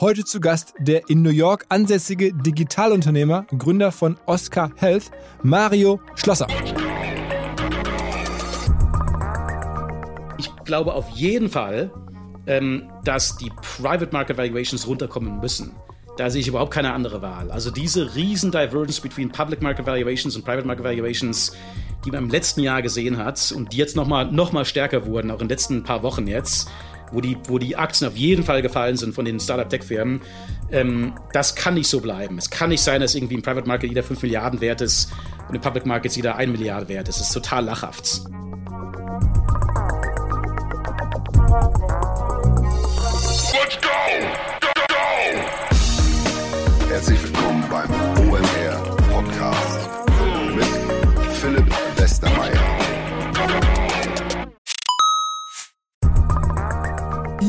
Heute zu Gast der in New York ansässige Digitalunternehmer, Gründer von Oscar Health, Mario Schlosser. Ich glaube auf jeden Fall, ähm, dass die Private Market Valuations runterkommen müssen. Da sehe ich überhaupt keine andere Wahl. Also diese riesen Divergence between Public Market Valuations und Private Market Valuations, die man im letzten Jahr gesehen hat und die jetzt nochmal noch mal stärker wurden, auch in den letzten paar Wochen jetzt, wo die, wo die Aktien auf jeden Fall gefallen sind von den Startup-Tech-Firmen, ähm, das kann nicht so bleiben. Es kann nicht sein, dass irgendwie im Private Market jeder 5 Milliarden wert ist und im Public Markets jeder 1 Milliarde wert ist. Das ist total lachhaft.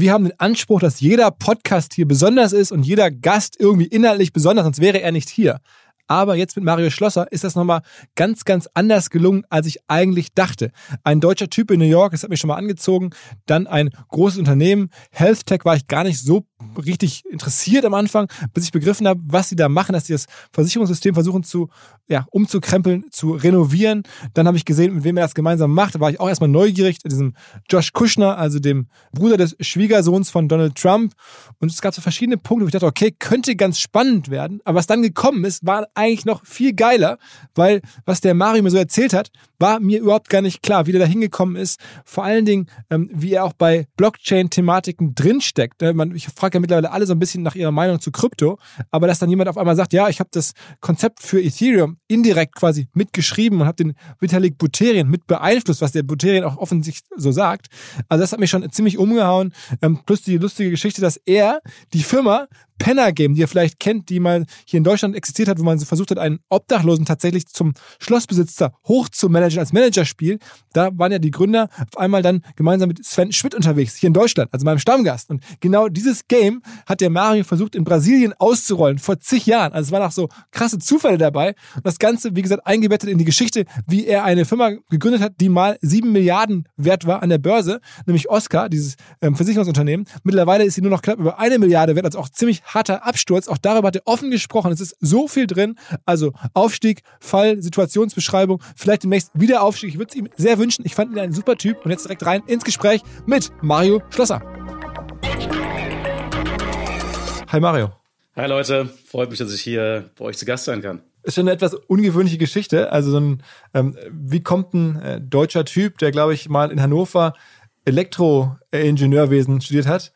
Wir haben den Anspruch, dass jeder Podcast hier besonders ist und jeder Gast irgendwie inhaltlich besonders, sonst wäre er nicht hier. Aber jetzt mit Mario Schlosser ist das nochmal ganz, ganz anders gelungen, als ich eigentlich dachte. Ein deutscher Typ in New York, das hat mich schon mal angezogen. Dann ein großes Unternehmen. Health Tech war ich gar nicht so richtig interessiert am Anfang, bis ich begriffen habe, was sie da machen, dass sie das Versicherungssystem versuchen zu, ja, umzukrempeln, zu renovieren. Dann habe ich gesehen, mit wem er das gemeinsam macht. Da war ich auch erstmal neugierig, diesem Josh Kushner, also dem Bruder des Schwiegersohns von Donald Trump. Und es gab so verschiedene Punkte, wo ich dachte, okay, könnte ganz spannend werden. Aber was dann gekommen ist, war eigentlich noch viel geiler, weil was der Mario mir so erzählt hat, war mir überhaupt gar nicht klar, wie der da hingekommen ist. Vor allen Dingen, ähm, wie er auch bei Blockchain-Thematiken drinsteckt. Äh, ich frage ja mittlerweile alle so ein bisschen nach ihrer Meinung zu Krypto, aber dass dann jemand auf einmal sagt, ja, ich habe das Konzept für Ethereum indirekt quasi mitgeschrieben und habe den Vitalik Buterin mit beeinflusst, was der Buterin auch offensichtlich so sagt. Also das hat mich schon ziemlich umgehauen. Ähm, plus die lustige Geschichte, dass er die Firma Penner Game, die ihr vielleicht kennt, die mal hier in Deutschland existiert hat, wo man versucht hat, einen Obdachlosen tatsächlich zum Schlossbesitzer hoch zu managen als Managerspiel. Da waren ja die Gründer auf einmal dann gemeinsam mit Sven Schmidt unterwegs, hier in Deutschland, also meinem Stammgast. Und genau dieses Game hat der Mario versucht in Brasilien auszurollen, vor zig Jahren. Also es waren auch so krasse Zufälle dabei. Und das Ganze, wie gesagt, eingebettet in die Geschichte, wie er eine Firma gegründet hat, die mal sieben Milliarden wert war an der Börse, nämlich Oscar, dieses ähm, Versicherungsunternehmen. Mittlerweile ist sie nur noch knapp über eine Milliarde wert, also auch ziemlich harter Absturz. Auch darüber hat er offen gesprochen. Es ist so viel drin. Also Aufstieg, Fall, Situationsbeschreibung, vielleicht demnächst wieder Aufstieg. Ich würde es ihm sehr wünschen. Ich fand ihn ein super Typ. Und jetzt direkt rein ins Gespräch mit Mario Schlosser. Hi Mario. Hi Leute, freut mich, dass ich hier bei euch zu Gast sein kann. Ist schon eine etwas ungewöhnliche Geschichte. Also so ein, ähm, wie kommt ein äh, deutscher Typ, der glaube ich mal in Hannover Elektroingenieurwesen studiert hat,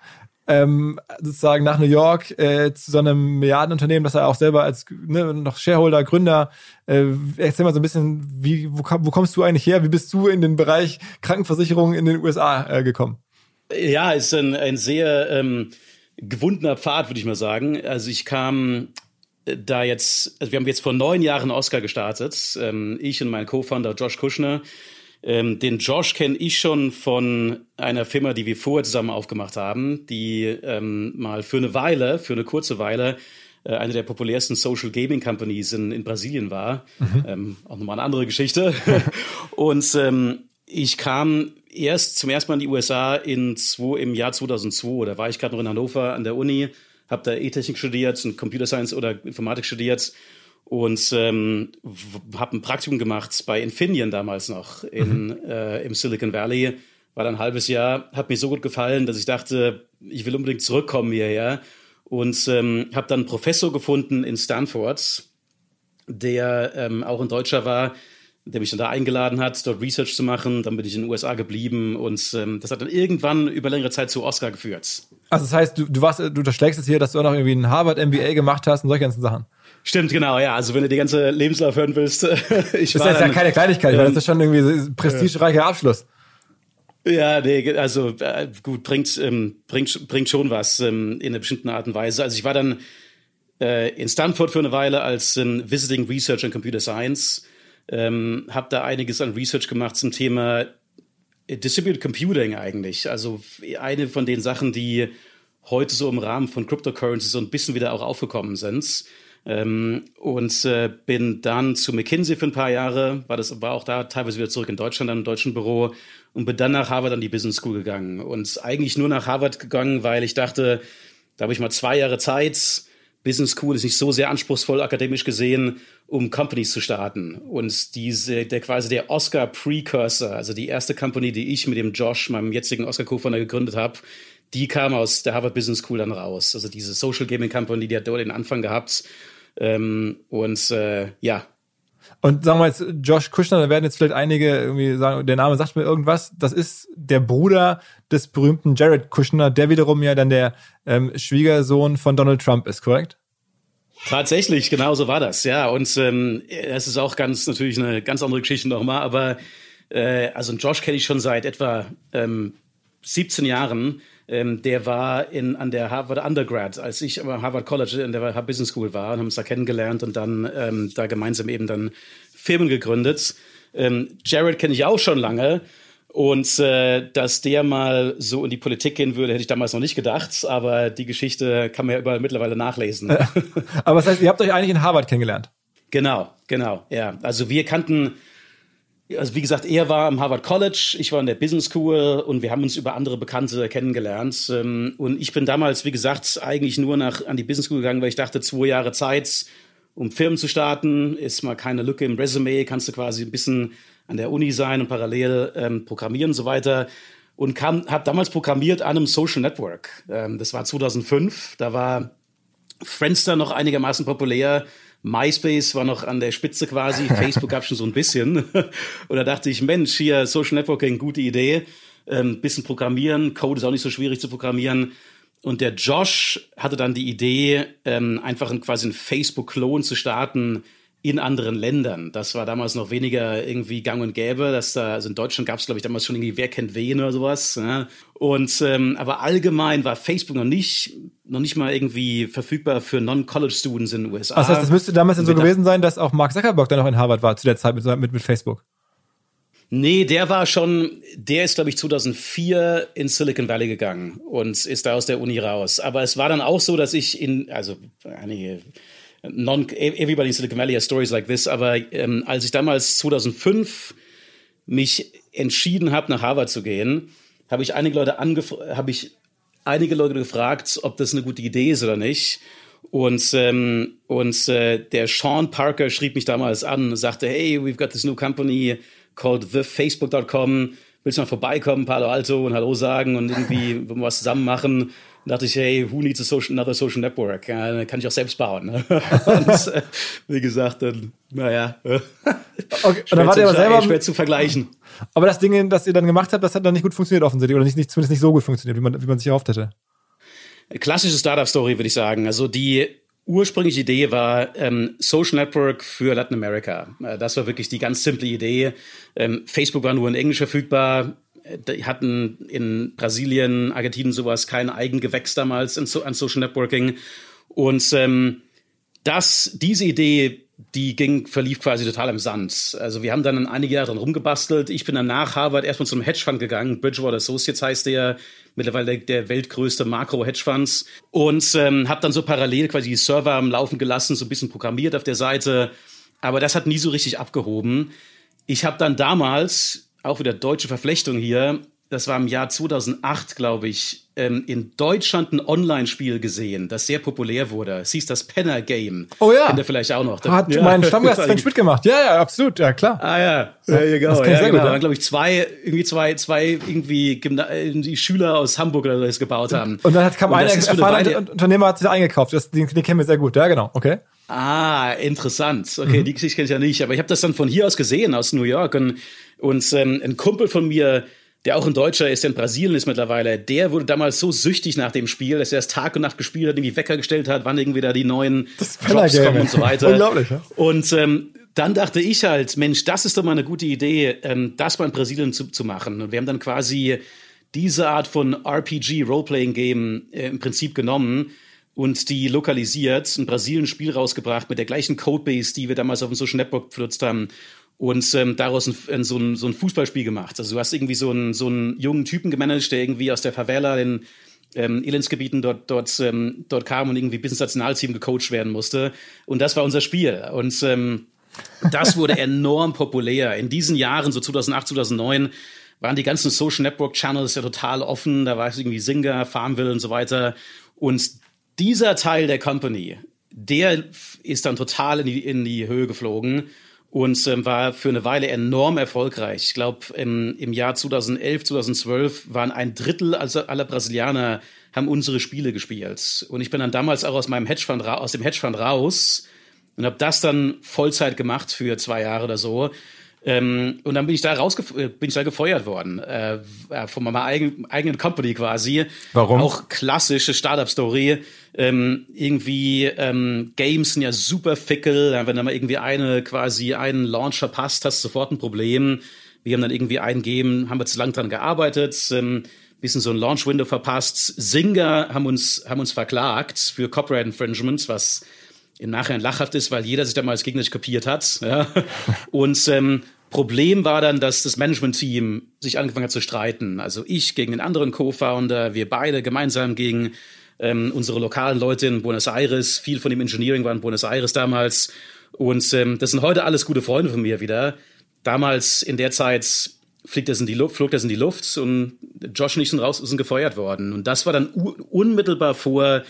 ähm, sozusagen nach New York äh, zu so einem Milliardenunternehmen, das er auch selber als ne, noch Shareholder, Gründer, äh, erzähl mal so ein bisschen, wie, wo, wo kommst du eigentlich her? Wie bist du in den Bereich Krankenversicherung in den USA äh, gekommen? Ja, ist ein, ein sehr ähm, gewundener Pfad, würde ich mal sagen. Also ich kam äh, da jetzt, also wir haben jetzt vor neun Jahren Oscar gestartet, ähm, ich und mein Co-Founder Josh Kushner Ähm, den Josh kenne ich schon von einer Firma, die wir vorher zusammen aufgemacht haben, die ähm, mal für eine Weile, für eine kurze Weile, äh, eine der populärsten Social Gaming Companies in, in Brasilien war. Mhm. Ähm, auch nochmal eine andere Geschichte. und ähm, ich kam erst zum ersten Mal in die USA in zwei, im Jahr 2002. Da war ich gerade noch in Hannover an der Uni, habe da E-Technik studiert und Computer Science oder Informatik studiert und ähm, habe ein Praktikum gemacht bei Infineon damals noch in, mhm. äh, im Silicon Valley. War dann ein halbes Jahr, hat mir so gut gefallen, dass ich dachte, ich will unbedingt zurückkommen hierher. Und ähm, habe dann einen Professor gefunden in Stanford, der ähm, auch ein Deutscher war, der mich dann da eingeladen hat, dort Research zu machen. Dann bin ich in den USA geblieben und ähm, das hat dann irgendwann über längere Zeit zu Oscar geführt. Also das heißt, du, du warst, du unterschlägst es hier, dass du auch noch irgendwie ein Harvard MBA gemacht hast und solche ganzen Sachen. Stimmt, genau, ja. Also wenn du die ganze Lebenslauf hören willst, ich das war. Das ist ja keine Kleinigkeit, ähm, das ist schon irgendwie prestigereicher Abschluss. Ja, nee, also äh, gut, bringt, ähm, bringt, bringt schon was ähm, in einer bestimmten Art und Weise. Also ich war dann äh, in Stanford für eine Weile als ähm, Visiting Researcher in Computer Science, ähm, habe da einiges an Research gemacht zum Thema Distributed Computing eigentlich. Also eine von den Sachen, die heute so im Rahmen von Cryptocurrency so ein bisschen wieder auch aufgekommen sind. Ähm, und äh, bin dann zu McKinsey für ein paar Jahre, war das war auch da teilweise wieder zurück in Deutschland, dann im deutschen Büro und bin dann nach Harvard an die Business School gegangen und eigentlich nur nach Harvard gegangen, weil ich dachte, da habe ich mal zwei Jahre Zeit. Business School ist nicht so sehr anspruchsvoll akademisch gesehen, um Companies zu starten. Und diese, der quasi der Oscar Precursor, also die erste Company, die ich mit dem Josh, meinem jetzigen Oscar Co-Founder gegründet habe, die kam aus der Harvard Business School dann raus. Also diese Social Gaming Company, die hat dort den Anfang gehabt ähm, und äh, ja. Und sagen wir jetzt, Josh Kushner, da werden jetzt vielleicht einige irgendwie sagen, der Name sagt mir irgendwas. Das ist der Bruder des berühmten Jared Kushner, der wiederum ja dann der ähm, Schwiegersohn von Donald Trump ist, korrekt? Tatsächlich, genau so war das, ja. Und ähm, das ist auch ganz natürlich eine ganz andere Geschichte nochmal, aber äh, also Josh kenne ich schon seit etwa ähm, 17 Jahren ähm, der war in, an der Harvard Undergrad, als ich am Harvard College in der Harvard Business School war und haben uns da kennengelernt und dann ähm, da gemeinsam eben dann Firmen gegründet. Ähm, Jared kenne ich auch schon lange. Und äh, dass der mal so in die Politik gehen würde, hätte ich damals noch nicht gedacht. Aber die Geschichte kann man ja überall mittlerweile nachlesen. aber das heißt, ihr habt euch eigentlich in Harvard kennengelernt? Genau, genau, ja. Also wir kannten also wie gesagt, er war am Harvard College, ich war in der Business School und wir haben uns über andere Bekannte kennengelernt. Ähm, und ich bin damals, wie gesagt, eigentlich nur nach, an die Business School gegangen, weil ich dachte, zwei Jahre Zeit, um Firmen zu starten, ist mal keine Lücke im Resümee, kannst du quasi ein bisschen an der Uni sein und parallel ähm, programmieren und so weiter. Und habe damals programmiert an einem Social Network. Ähm, das war 2005, da war Friendster noch einigermaßen populär MySpace war noch an der Spitze quasi, Facebook gab schon so ein bisschen. Und da dachte ich, Mensch, hier Social Networking, gute Idee. Ähm, bisschen programmieren, Code ist auch nicht so schwierig zu programmieren. Und der Josh hatte dann die Idee, ähm, einfach quasi einen Facebook-Klon zu starten, in anderen Ländern. Das war damals noch weniger irgendwie gang und gäbe. Dass da, also in Deutschland gab es, glaube ich, damals schon irgendwie Wer kennt wen oder sowas. Ja. Und ähm, aber allgemein war Facebook noch nicht noch nicht mal irgendwie verfügbar für Non-College-Students in den USA. Das heißt, das müsste damals so gewesen sein, dass auch Mark Zuckerberg dann noch in Harvard war zu der Zeit mit, mit, mit Facebook. Nee, der war schon, der ist, glaube ich, 2004 in Silicon Valley gegangen und ist da aus der Uni raus. Aber es war dann auch so, dass ich in, also einige non everybody in Silicon Valley has stories like this, aber ähm, als ich damals 2005 mich entschieden habe, nach Harvard zu gehen, habe ich einige Leute habe ich einige Leute gefragt, ob das eine gute Idee ist oder nicht. Und, ähm, und äh, der Sean Parker schrieb mich damals an und sagte, hey, we've got this new company called thefacebook.com. Willst du mal vorbeikommen, Palo Alto und Hallo sagen und irgendwie was zusammen machen? Dachte ich, hey, who needs a social, another social network? Ja, kann ich auch selbst bauen. Ne? und, äh, wie gesagt, dann, naja. Okay, schwer, aber selber, schwer zu vergleichen. Aber das Ding, das ihr dann gemacht habt, das hat dann nicht gut funktioniert offensichtlich oder nicht, nicht zumindest nicht so gut funktioniert, wie man, wie man sich erhofft hätte. Klassische Startup-Story, würde ich sagen. Also die ursprüngliche Idee war ähm, Social Network für Latin America. Äh, das war wirklich die ganz simple Idee. Ähm, Facebook war nur in Englisch verfügbar die hatten in Brasilien, Argentinien sowas kein Eigengewächs damals in, an Social Networking. Und ähm, das, diese Idee die ging, verlief quasi total im Sand. Also wir haben dann einige Jahre dran rumgebastelt. Ich bin dann nach Harvard erstmal zum Hedgefonds gegangen. Bridgewater Associates heißt der, mittlerweile der, der weltgrößte Makro-Hedgefonds. Und ähm, habe dann so parallel quasi die Server am Laufen gelassen, so ein bisschen programmiert auf der Seite. Aber das hat nie so richtig abgehoben. Ich habe dann damals, auch wieder deutsche Verflechtung hier, das war im Jahr 2008, glaube ich, ähm, in Deutschland ein Online-Spiel gesehen, das sehr populär wurde. Es hieß das Penner Game. Oh ja. Kennt ihr vielleicht auch noch. Hat ja. mein Stammgast Frank Schmidt gemacht. Ja, ja, absolut, ja klar. Ah ja, there you go. Das ja, genau. gut, ja. Da waren, glaube ich, zwei, irgendwie zwei, zwei irgendwie Gymna äh, die Schüler aus Hamburg oder so das gebaut haben. Und dann hat, kam Und ein das ist für eine erfahrener Unternehmer, hat sich eingekauft. Das, den, den kennen wir sehr gut. Ja, genau. Okay. Ah, interessant. Okay, Mhm. die Geschichte kenne ich ja nicht, aber ich habe das dann von hier aus gesehen, aus New York. Und, und ähm, ein Kumpel von mir, der auch ein Deutscher ist, der in Brasilien ist mittlerweile, der wurde damals so süchtig nach dem Spiel, dass er es Tag und Nacht gespielt hat, irgendwie Wecker gestellt hat, wann irgendwie da die neuen Drops kommen und so weiter. Unglaublich, ja. Und ähm, dann dachte ich halt, Mensch, das ist doch mal eine gute Idee, ähm, das mal in Brasilien zu, zu machen. Und wir haben dann quasi diese Art von RPG, Role-Playing-Game äh, im Prinzip genommen und die lokalisiert, ein Brasilien-Spiel rausgebracht mit der gleichen Codebase, die wir damals auf dem Social Network benutzt haben und ähm, daraus ein, so, ein, so ein Fußballspiel gemacht. Also du hast irgendwie so einen, so einen jungen Typen gemanagt, der irgendwie aus der Favela, den ähm, Elendsgebieten dort, dort, ähm, dort kam und irgendwie bis ins Nationalteam gecoacht werden musste. Und das war unser Spiel. Und ähm, das wurde enorm populär. In diesen Jahren, so 2008, 2009, waren die ganzen Social Network Channels ja total offen. Da war es irgendwie Singer, Farmville und so weiter. Und dieser Teil der Company, der ist dann total in die, in die Höhe geflogen und ähm, war für eine Weile enorm erfolgreich. Ich glaube, im, im Jahr 2011, 2012 waren ein Drittel also aller Brasilianer haben unsere Spiele gespielt. Und ich bin dann damals auch aus meinem Hedgefonds ra- aus dem Hedgefonds raus und habe das dann Vollzeit gemacht für zwei Jahre oder so. Ähm, und dann bin ich da rausgef äh, bin ich da gefeuert worden äh, äh, von meiner eigen, eigenen Company quasi. Warum? Auch klassische Startup-Story. Ähm, irgendwie ähm, Games sind ja super fickel. Wenn du mal irgendwie eine quasi einen Launch verpasst, hast du sofort ein Problem. Wir haben dann irgendwie ein Game, haben wir zu lang dran gearbeitet, ähm, bisschen so ein Launch-Window verpasst. Singer haben uns haben uns verklagt für Copyright Infringements, was im Nachhinein lachhaft ist, weil jeder sich damals gegenseitig kopiert hat. Ja. Und ähm, Problem war dann, dass das Management-Team sich angefangen hat zu streiten. Also ich gegen den anderen Co-Founder, wir beide gemeinsam gegen ähm, unsere lokalen Leute in Buenos Aires. Viel von dem Engineering war in Buenos Aires damals. Und ähm, das sind heute alles gute Freunde von mir wieder. Damals in der Zeit fliegt das in die Luft, flog das in die Luft und Josh und ich sind raus, sind gefeuert worden. Und das war dann unmittelbar vor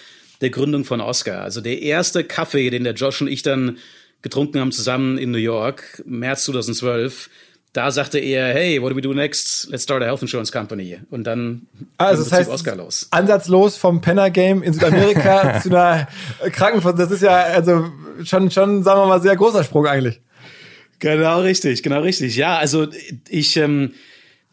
der Gründung von Oscar. Also der erste Kaffee, den der Josh und ich dann getrunken haben zusammen in New York, März 2012. Da sagte er, hey, what do we do next? Let's start a health insurance company. Und dann Also ging das heißt, Oscar los. ansatzlos vom Penner Game in Südamerika zu einer Krankenversicherung. Das ist ja also schon, schon, sagen wir mal, sehr großer Sprung eigentlich. Genau richtig, genau richtig. Ja, also ich ähm,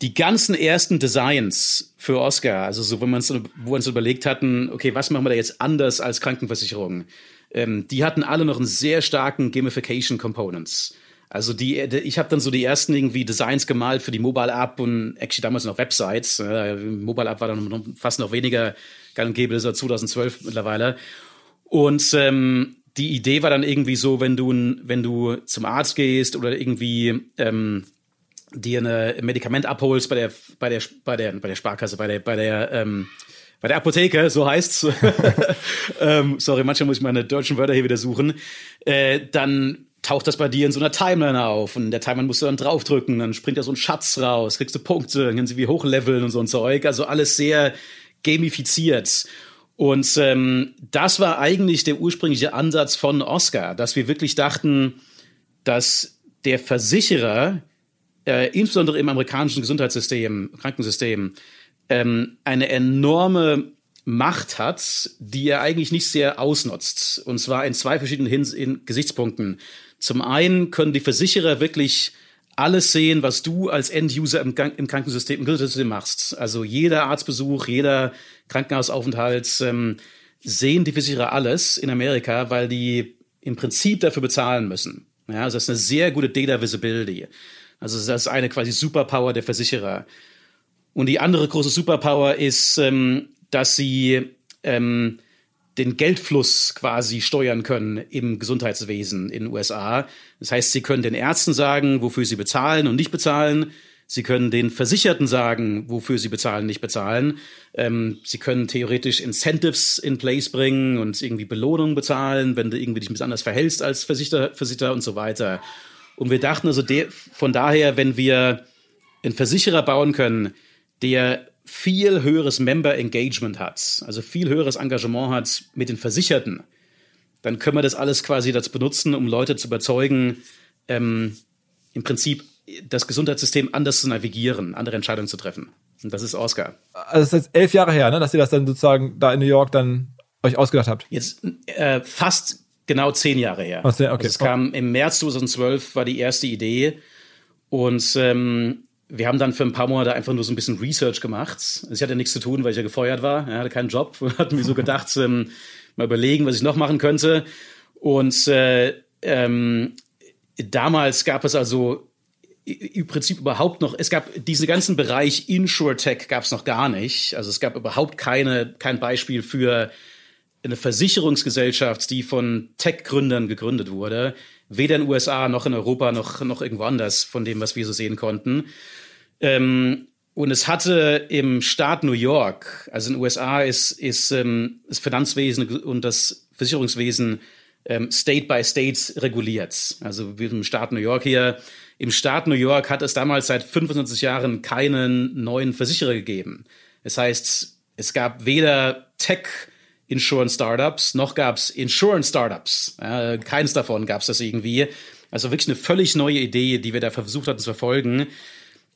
die ganzen ersten Designs für Oscar, also so, wenn man so, wo wir uns überlegt hatten, okay, was machen wir da jetzt anders als Krankenversicherung? Ähm, die hatten alle noch einen sehr starken Gamification Components. Also die, ich habe dann so die ersten irgendwie Designs gemalt für die Mobile App und actually damals noch Websites. Äh, Mobile App war dann fast noch weniger gang und gäbe, das war 2012 mittlerweile. Und ähm, die Idee war dann irgendwie so, wenn du, wenn du zum Arzt gehst oder irgendwie ähm, dir ein Medikament abholst bei der, bei der, bei der, bei der Sparkasse, bei der, bei der, ähm, bei der Apotheke, so heißt's. ähm, sorry, manchmal muss ich meine deutschen Wörter hier wieder suchen. Äh, dann taucht das bei dir in so einer Timeline auf und der Timeline musst du dann draufdrücken, dann springt da so ein Schatz raus, kriegst du Punkte, dann kannst du wie hochleveln und so ein Zeug. Also alles sehr gamifiziert. Und ähm, das war eigentlich der ursprüngliche Ansatz von Oscar, dass wir wirklich dachten, dass der Versicherer, äh, insbesondere im amerikanischen Gesundheitssystem, Krankensystem, ähm, eine enorme Macht hat, die er eigentlich nicht sehr ausnutzt. Und zwar in zwei verschiedenen Hins in Gesichtspunkten. Zum einen können die Versicherer wirklich alles sehen, was du als End-User im, im Krankensystem, im Gesundheitssystem machst. Also jeder Arztbesuch, jeder Krankenhausaufenthalt, ähm, sehen die Versicherer alles in Amerika, weil die im Prinzip dafür bezahlen müssen. Ja, also das ist eine sehr gute Data Visibility. Also das ist eine quasi Superpower der Versicherer. Und die andere große Superpower ist, ähm, dass sie ähm, den Geldfluss quasi steuern können im Gesundheitswesen in den USA. Das heißt, sie können den Ärzten sagen, wofür sie bezahlen und nicht bezahlen. Sie können den Versicherten sagen, wofür sie bezahlen, nicht bezahlen. Ähm, sie können theoretisch Incentives in place bringen und irgendwie Belohnungen bezahlen, wenn du irgendwie dich ein bisschen anders verhältst als Versicherer, Versicherer und so weiter. Und wir dachten also von daher, wenn wir einen Versicherer bauen können, der viel höheres Member Engagement hat, also viel höheres Engagement hat mit den Versicherten, dann können wir das alles quasi dazu benutzen, um Leute zu überzeugen, ähm, im Prinzip das Gesundheitssystem anders zu navigieren, andere Entscheidungen zu treffen. Und das ist Oscar. Also es ist jetzt elf Jahre her, ne, dass ihr das dann sozusagen da in New York dann euch ausgedacht habt. Jetzt äh, fast genau zehn Jahre her. Okay. Also es kam im März 2012 war die erste Idee und ähm, wir haben dann für ein paar Monate einfach nur so ein bisschen Research gemacht. Ich hatte nichts zu tun, weil ich ja gefeuert war. Ich hatte keinen Job. Hatten mir so gedacht, ähm, mal überlegen, was ich noch machen könnte. Und äh, ähm, damals gab es also im Prinzip überhaupt noch, es gab diesen ganzen Bereich InsurTech gab es noch gar nicht. Also es gab überhaupt keine, kein Beispiel für eine Versicherungsgesellschaft, die von Tech-Gründern gegründet wurde. Weder in den USA noch in Europa noch, noch irgendwo anders von dem, was wir so sehen konnten. Ähm, und es hatte im Staat New York, also in den USA ist, ist ähm, das Finanzwesen und das Versicherungswesen ähm, State by State reguliert. Also wie im Staat New York hier. Im Staat New York hat es damals seit 25 Jahren keinen neuen Versicherer gegeben. Das heißt, es gab weder Tech Insurance Startups, noch gab es Insurance Startups. Ja, keins davon gab es das irgendwie. Also wirklich eine völlig neue Idee, die wir da versucht hatten zu verfolgen.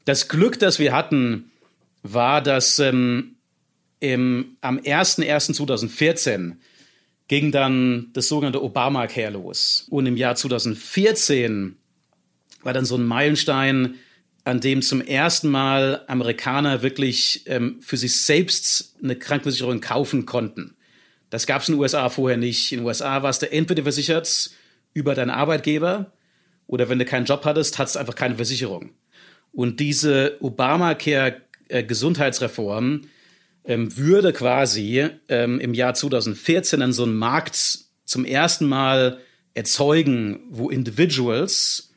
Das Glück, das wir hatten, war, dass ähm, im, am 01.01.2014 ging dann das sogenannte Obamacare los. Und im Jahr 2014 war dann so ein Meilenstein, an dem zum ersten Mal Amerikaner wirklich ähm, für sich selbst eine Krankenversicherung kaufen konnten. Das gab es in den USA vorher nicht. In den USA warst du entweder versichert über deinen Arbeitgeber oder wenn du keinen Job hattest, hattest du einfach keine Versicherung. Und diese Obamacare-Gesundheitsreform ähm, würde quasi ähm, im Jahr 2014 dann so einen Markt zum ersten Mal erzeugen, wo Individuals,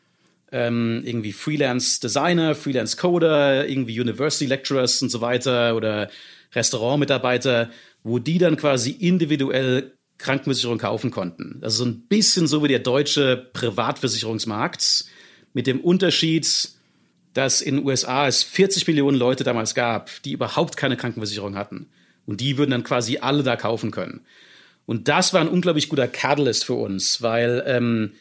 ähm, irgendwie Freelance Designer, Freelance Coder, irgendwie University Lecturers und so weiter oder Restaurantmitarbeiter, wo die dann quasi individuell Krankenversicherung kaufen konnten. Also so ein bisschen so wie der deutsche Privatversicherungsmarkt mit dem Unterschied, dass in den USA es 40 Millionen Leute damals gab, die überhaupt keine Krankenversicherung hatten. Und die würden dann quasi alle da kaufen können. Und das war ein unglaublich guter Catalyst für uns, weil ähm,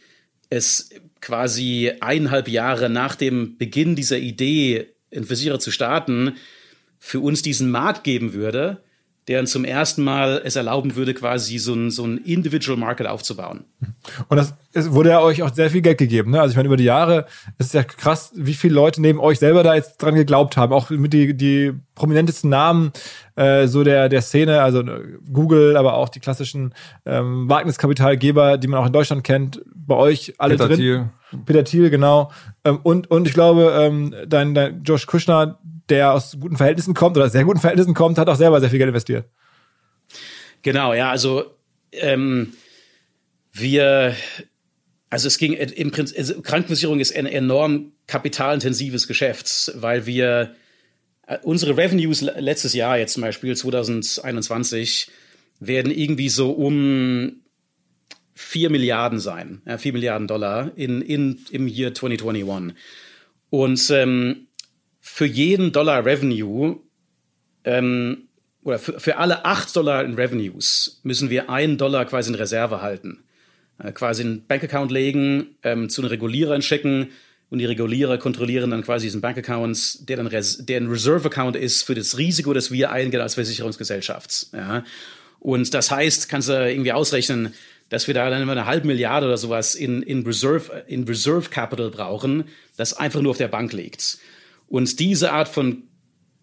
es quasi eineinhalb Jahre nach dem Beginn dieser Idee, einen Versicherer zu starten, für uns diesen Markt geben würde, der zum ersten Mal es erlauben würde, quasi so ein, so ein Individual Market aufzubauen. Und das es wurde ja euch auch sehr viel Geld gegeben. Ne? Also ich meine, über die Jahre ist es ja krass, wie viele Leute neben euch selber da jetzt dran geglaubt haben. Auch mit die, die prominentesten Namen äh, so der, der Szene, also äh, Google, aber auch die klassischen ähm, Wagniskapitalgeber, die man auch in Deutschland kennt, bei euch alle Peter drin. Thiel. Peter Thiel, genau. Ähm, und, und ich glaube, ähm, dein, dein Josh Kushner, der aus guten Verhältnissen kommt oder sehr guten Verhältnissen kommt, hat auch selber sehr viel Geld investiert. Genau, ja, also ähm, wir, also es ging im Prinzip, also Krankenversicherung ist ein enorm kapitalintensives Geschäft, weil wir äh, unsere Revenues letztes Jahr jetzt zum Beispiel 2021 werden irgendwie so um 4 Milliarden sein, ja, 4 Milliarden Dollar in, in, im Jahr 2021. Und ähm, für jeden Dollar Revenue ähm, oder für, für alle 8 Dollar in Revenues müssen wir einen Dollar quasi in Reserve halten. Äh, quasi einen Bankaccount legen, ähm, zu den Regulierern schicken und die Regulierer kontrollieren dann quasi diesen Bankaccount, der dann Res der ein Reserve-Account ist für das Risiko, das wir eingehen als Versicherungsgesellschaft. Ja. Und das heißt, kannst du irgendwie ausrechnen, dass wir da dann immer eine halbe Milliarde oder sowas in, in, Reserve, in Reserve Capital brauchen, das einfach nur auf der Bank liegt. Und diese Art von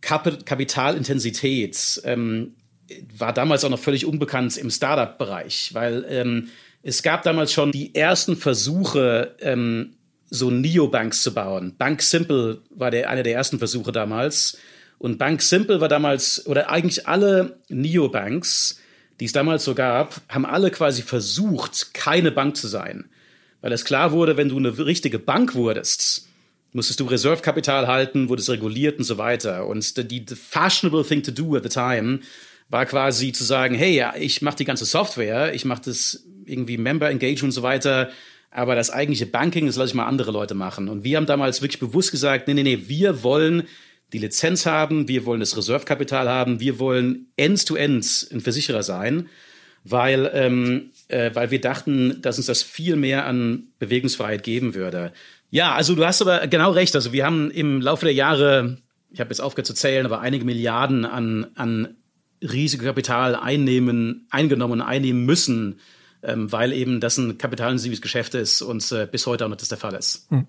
Kap Kapitalintensität ähm, war damals auch noch völlig unbekannt im Startup-Bereich, weil ähm, es gab damals schon die ersten Versuche, ähm, so Neobanks zu bauen. Bank Simple war der, einer der ersten Versuche damals. Und Bank Simple war damals, oder eigentlich alle Neobanks, die es damals so gab, haben alle quasi versucht, keine Bank zu sein. Weil es klar wurde, wenn du eine richtige Bank wurdest, musstest du Reservekapital halten, wurdest reguliert und so weiter. Und die, the fashionable thing to do at the time war quasi zu sagen, hey, ja, ich mache die ganze Software, ich mache das irgendwie Member Engagement und so weiter, aber das eigentliche Banking, das lasse ich mal andere Leute machen. Und wir haben damals wirklich bewusst gesagt, nee, nee, nee, wir wollen die Lizenz haben, wir wollen das Reservekapital haben, wir wollen end-to-end -End ein Versicherer sein, weil, ähm, äh, weil wir dachten, dass uns das viel mehr an Bewegungsfreiheit geben würde. Ja, also du hast aber genau recht. Also wir haben im Laufe der Jahre, ich habe jetzt aufgehört zu zählen, aber einige Milliarden an, an Risikokapital einnehmen, eingenommen, einnehmen müssen, ähm, weil eben das ein kapitalintensives Geschäft ist und äh, bis heute auch noch das der Fall ist. Hm.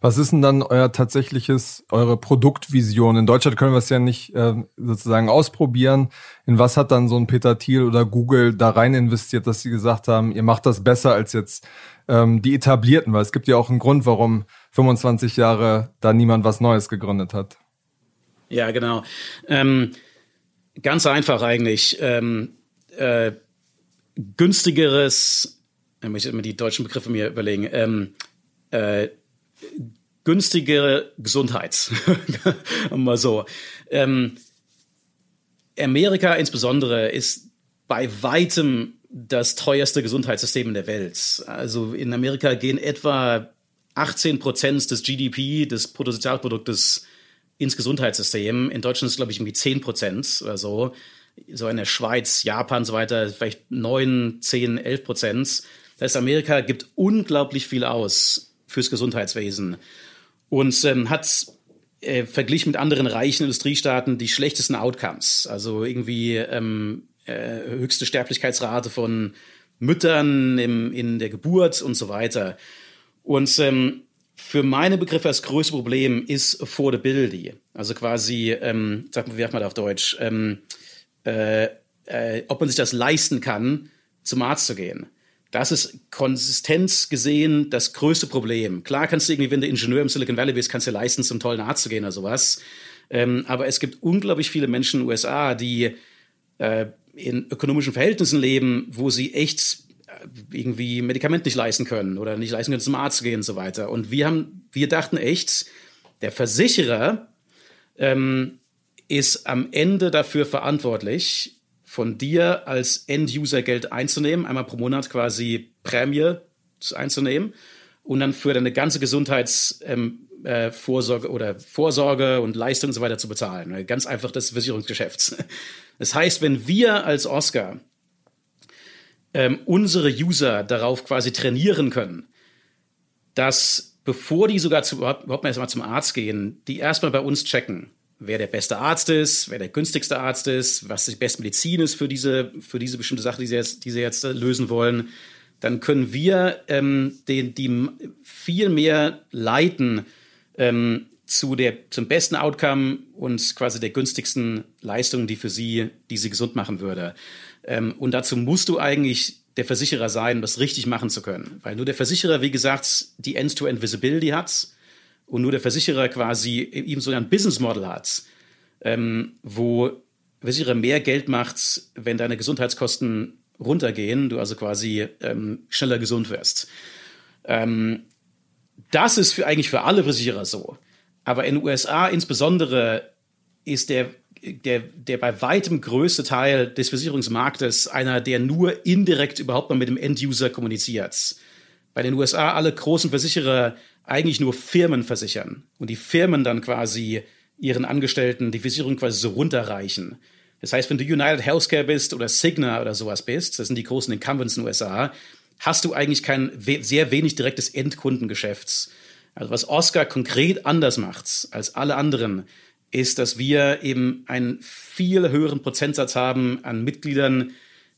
Was ist denn dann euer tatsächliches, eure Produktvision? In Deutschland können wir es ja nicht äh, sozusagen ausprobieren. In was hat dann so ein Peter Thiel oder Google da rein investiert, dass sie gesagt haben, ihr macht das besser als jetzt ähm, die etablierten? Weil es gibt ja auch einen Grund, warum 25 Jahre da niemand was Neues gegründet hat. Ja, genau. Ähm, ganz einfach eigentlich. Ähm, äh, günstigeres, ich muss immer die deutschen Begriffe mir überlegen, ähm, äh, günstigere Gesundheit. mal so. Ähm, Amerika insbesondere ist bei weitem das teuerste Gesundheitssystem in der Welt. Also in Amerika gehen etwa 18 Prozent des GDP, des Bruttosozialproduktes, ins Gesundheitssystem. In Deutschland ist es, glaube ich, irgendwie 10 Prozent oder so so in der Schweiz, Japan und so weiter, vielleicht 9, 10, 11 Prozent. Das heißt, Amerika gibt unglaublich viel aus fürs Gesundheitswesen und ähm, hat äh, verglichen mit anderen reichen Industriestaaten die schlechtesten Outcomes. Also irgendwie ähm, äh, höchste Sterblichkeitsrate von Müttern im, in der Geburt und so weiter. Und ähm, für meine Begriffe das größte Problem ist Affordability. Also quasi, ähm, sag mal, wie sagt man da auf Deutsch? Ähm, äh, äh, ob man sich das leisten kann, zum Arzt zu gehen. Das ist Konsistenz gesehen das größte Problem. Klar kannst du irgendwie, wenn du Ingenieur im Silicon Valley bist, kannst du dir leisten, zum tollen Arzt zu gehen oder sowas. Ähm, aber es gibt unglaublich viele Menschen in den USA, die äh, in ökonomischen Verhältnissen leben, wo sie echt äh, irgendwie Medikament nicht leisten können oder nicht leisten können, zum Arzt gehen und so weiter. Und wir haben, wir dachten echt, der Versicherer ähm, ist am Ende dafür verantwortlich, von dir als End-User Geld einzunehmen, einmal pro Monat quasi Prämie einzunehmen und dann für deine ganze Gesundheitsvorsorge ähm, äh, oder Vorsorge und Leistung und so weiter zu bezahlen. Ganz einfach das Versicherungsgeschäfts. Das heißt, wenn wir als Oscar ähm, unsere User darauf quasi trainieren können, dass bevor die sogar zu, überhaupt erstmal zum Arzt gehen, die erstmal bei uns checken, wer der beste Arzt ist, wer der günstigste Arzt ist, was die beste Medizin ist für diese, für diese bestimmte Sache, die sie jetzt, die sie jetzt lösen wollen, dann können wir ähm, den, die viel mehr leiten ähm, zu der, zum besten Outcome und quasi der günstigsten Leistung, die für sie, die sie gesund machen würde. Ähm, und dazu musst du eigentlich der Versicherer sein, das richtig machen zu können. Weil nur der Versicherer, wie gesagt, die End-to-End-Visibility hat und nur der Versicherer quasi eben so ein Business Model hat, ähm, wo Versicherer mehr Geld macht, wenn deine Gesundheitskosten runtergehen, du also quasi ähm, schneller gesund wirst. Ähm, das ist für, eigentlich für alle Versicherer so. Aber in den USA insbesondere ist der, der, der bei weitem größte Teil des Versicherungsmarktes einer, der nur indirekt überhaupt mal mit dem End-User kommuniziert. Bei den USA alle großen Versicherer eigentlich nur Firmen versichern und die Firmen dann quasi ihren Angestellten die Versicherung quasi so runterreichen. Das heißt, wenn du United Healthcare bist oder Cigna oder sowas bist, das sind die großen Incumbents in den USA, hast du eigentlich kein sehr wenig direktes Endkundengeschäft. Also was Oscar konkret anders macht als alle anderen, ist, dass wir eben einen viel höheren Prozentsatz haben an Mitgliedern,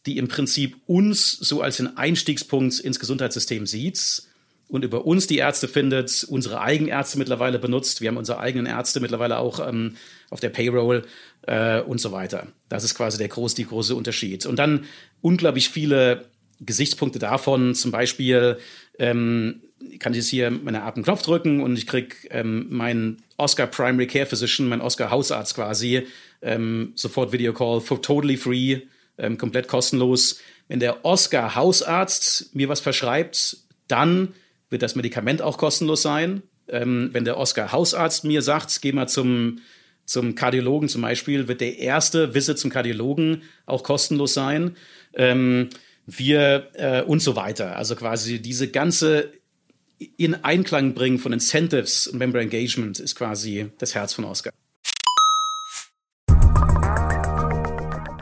die im Prinzip uns so als den Einstiegspunkt ins Gesundheitssystem sieht und über uns die Ärzte findet, unsere Eigenärzte mittlerweile benutzt. Wir haben unsere eigenen Ärzte mittlerweile auch ähm, auf der Payroll äh, und so weiter. Das ist quasi der große, die große Unterschied. Und dann unglaublich viele Gesichtspunkte davon, zum Beispiel ähm, kann ich jetzt hier meine Art einen Knopf drücken und ich krieg ähm, meinen Oscar Primary Care Physician, meinen Oscar Hausarzt quasi, ähm, sofort Video Call for totally free ähm, komplett kostenlos. Wenn der Oscar Hausarzt mir was verschreibt, dann wird das Medikament auch kostenlos sein. Ähm, wenn der Oscar Hausarzt mir sagt, geh mal zum, zum Kardiologen zum Beispiel, wird der erste Visit zum Kardiologen auch kostenlos sein. Ähm, wir äh, und so weiter. Also quasi diese ganze in Einklang bringen von Incentives und Member Engagement ist quasi das Herz von Oscar.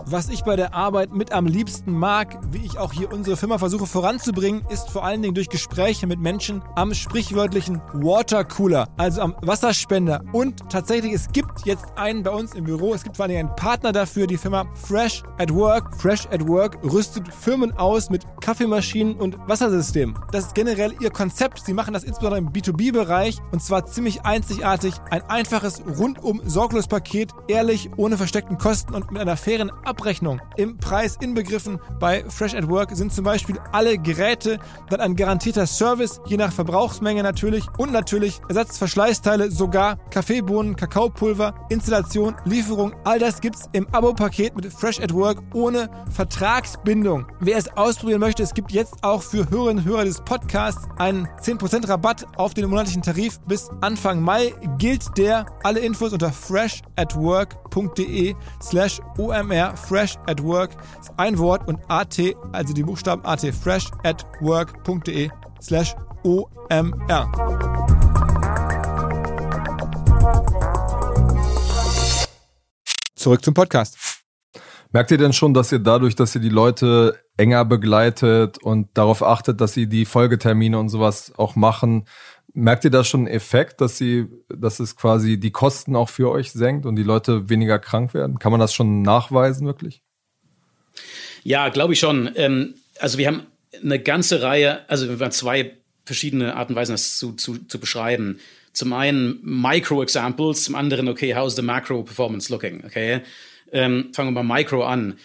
Was ich bei der Arbeit mit am liebsten mag, wie ich auch hier unsere Firma versuche voranzubringen, ist vor allen Dingen durch Gespräche mit Menschen am sprichwörtlichen Watercooler, also am Wasserspender. Und tatsächlich, es gibt jetzt einen bei uns im Büro, es gibt vor allen Dingen einen Partner dafür, die Firma Fresh at Work. Fresh at Work rüstet Firmen aus mit Kaffeemaschinen und Wassersystemen. Das ist generell ihr Konzept. Sie machen das insbesondere im B2B-Bereich und zwar ziemlich einzigartig. Ein einfaches, rundum sorglos Paket, ehrlich, ohne versteckten Kosten und mit einer fairen Abrechnung Abrechnung im Preis inbegriffen. Bei Fresh at Work sind zum Beispiel alle Geräte, dann ein garantierter Service, je nach Verbrauchsmenge natürlich und natürlich Ersatzverschleißteile, sogar Kaffeebohnen, Kakaopulver, Installation, Lieferung. All das gibt's im Abo-Paket mit Fresh at Work ohne Vertragsbindung. Wer es ausprobieren möchte, es gibt jetzt auch für Hörerinnen und Hörer des Podcasts einen 10% Rabatt auf den monatlichen Tarif bis Anfang Mai gilt der. Alle Infos unter freshatwork.de slash omr fresh at work ist ein Wort und at, also die Buchstaben at, fresh at work.de slash omr. Zurück zum Podcast. Merkt ihr denn schon, dass ihr dadurch, dass ihr die Leute enger begleitet und darauf achtet, dass sie die Folgetermine und sowas auch machen, merkt ihr da schon einen Effekt, dass sie, dass es quasi die Kosten auch für euch senkt und die Leute weniger krank werden? Kann man das schon nachweisen wirklich? Ja, glaube ich schon. Ähm, also wir haben eine ganze Reihe, also wir haben zwei verschiedene Arten und Weisen, das zu, zu, zu beschreiben. Zum einen Micro-Examples, zum anderen, okay, how's the macro performance looking? Okay, ähm, fangen wir mal Micro an.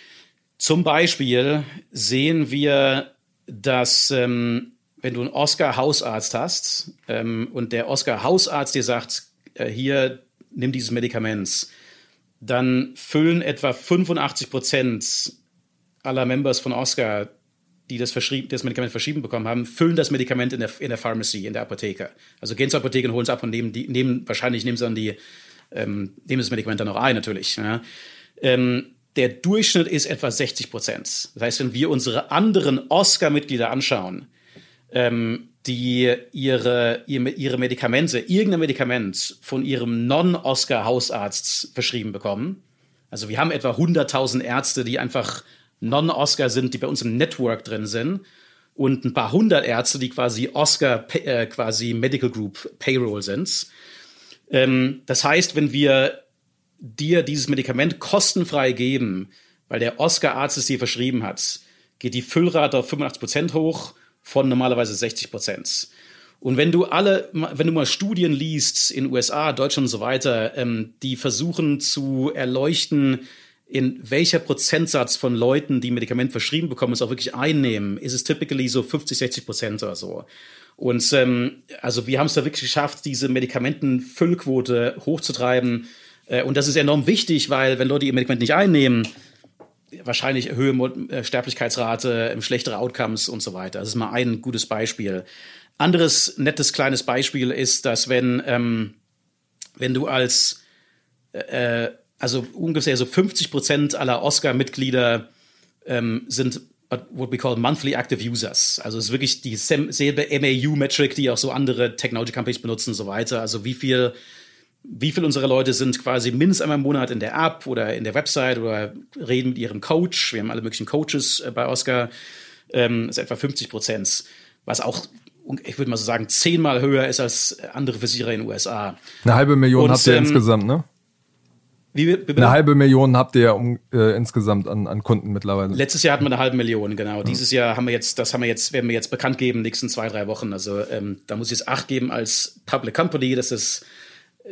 Zum Beispiel sehen wir, dass ähm, wenn du einen Oscar-Hausarzt hast ähm, und der Oscar-Hausarzt dir sagt, äh, hier, nimm dieses Medikament, dann füllen etwa 85 Prozent aller Members von Oscar, die das, das Medikament verschrieben bekommen haben, füllen das Medikament in der, in der Pharmacy, in der Apotheke. Also gehen zur Apotheke und holen es ab und nehmen, die, nehmen wahrscheinlich nehmen sie dann die, ähm, nehmen das Medikament dann auch ein, natürlich. Ja. Ähm, der Durchschnitt ist etwa 60 Prozent. Das heißt, wenn wir unsere anderen Oscar-Mitglieder anschauen, ähm, die ihre, ihre Medikamente, irgendein Medikament von ihrem Non-Oscar-Hausarzt verschrieben bekommen. Also wir haben etwa 100.000 Ärzte, die einfach Non-Oscar sind, die bei uns im Network drin sind. Und ein paar hundert Ärzte, die quasi Oscar, äh, quasi Medical Group Payroll sind. Ähm, das heißt, wenn wir dir dieses Medikament kostenfrei geben, weil der Oscar-Arzt es dir verschrieben hat, geht die Füllrate auf 85 Prozent hoch von normalerweise 60 Prozent. Und wenn du alle, wenn du mal Studien liest in USA, Deutschland und so weiter, ähm, die versuchen zu erleuchten, in welcher Prozentsatz von Leuten, die Medikament verschrieben bekommen, es auch wirklich einnehmen, ist es typically so 50, 60 Prozent oder so. Und ähm, also wir haben es da wirklich geschafft, diese Medikamentenfüllquote hochzutreiben. Äh, und das ist enorm wichtig, weil wenn Leute ihr Medikament nicht einnehmen, wahrscheinlich höhere äh, Sterblichkeitsrate, schlechtere Outcomes und so weiter. Das ist mal ein gutes Beispiel. Anderes nettes kleines Beispiel ist, dass wenn, ähm, wenn du als, äh, also ungefähr so 50 Prozent aller Oscar-Mitglieder ähm, sind what we call monthly active users. Also es ist wirklich dieselbe MAU-Metric, die auch so andere Technology Companies benutzen und so weiter. Also wie viel wie viele unserer Leute sind quasi mindestens einmal im Monat in der App oder in der Website oder reden mit ihrem Coach. Wir haben alle möglichen Coaches äh, bei Oscar. Ähm, das ist etwa 50 Prozent, was auch, ich würde mal so sagen, zehnmal höher ist als andere Versicherer in den USA. Eine halbe Million Und, habt ihr ähm, insgesamt, ne? Wie, Eine halbe Million habt ihr um, äh, insgesamt an, an Kunden mittlerweile. Letztes Jahr hatten wir eine halbe Million, genau. Mhm. Dieses Jahr haben wir jetzt, das haben wir jetzt, werden wir jetzt bekannt geben, nächsten zwei, drei Wochen. Also ähm, da muss ich jetzt acht geben als Public Company, dass es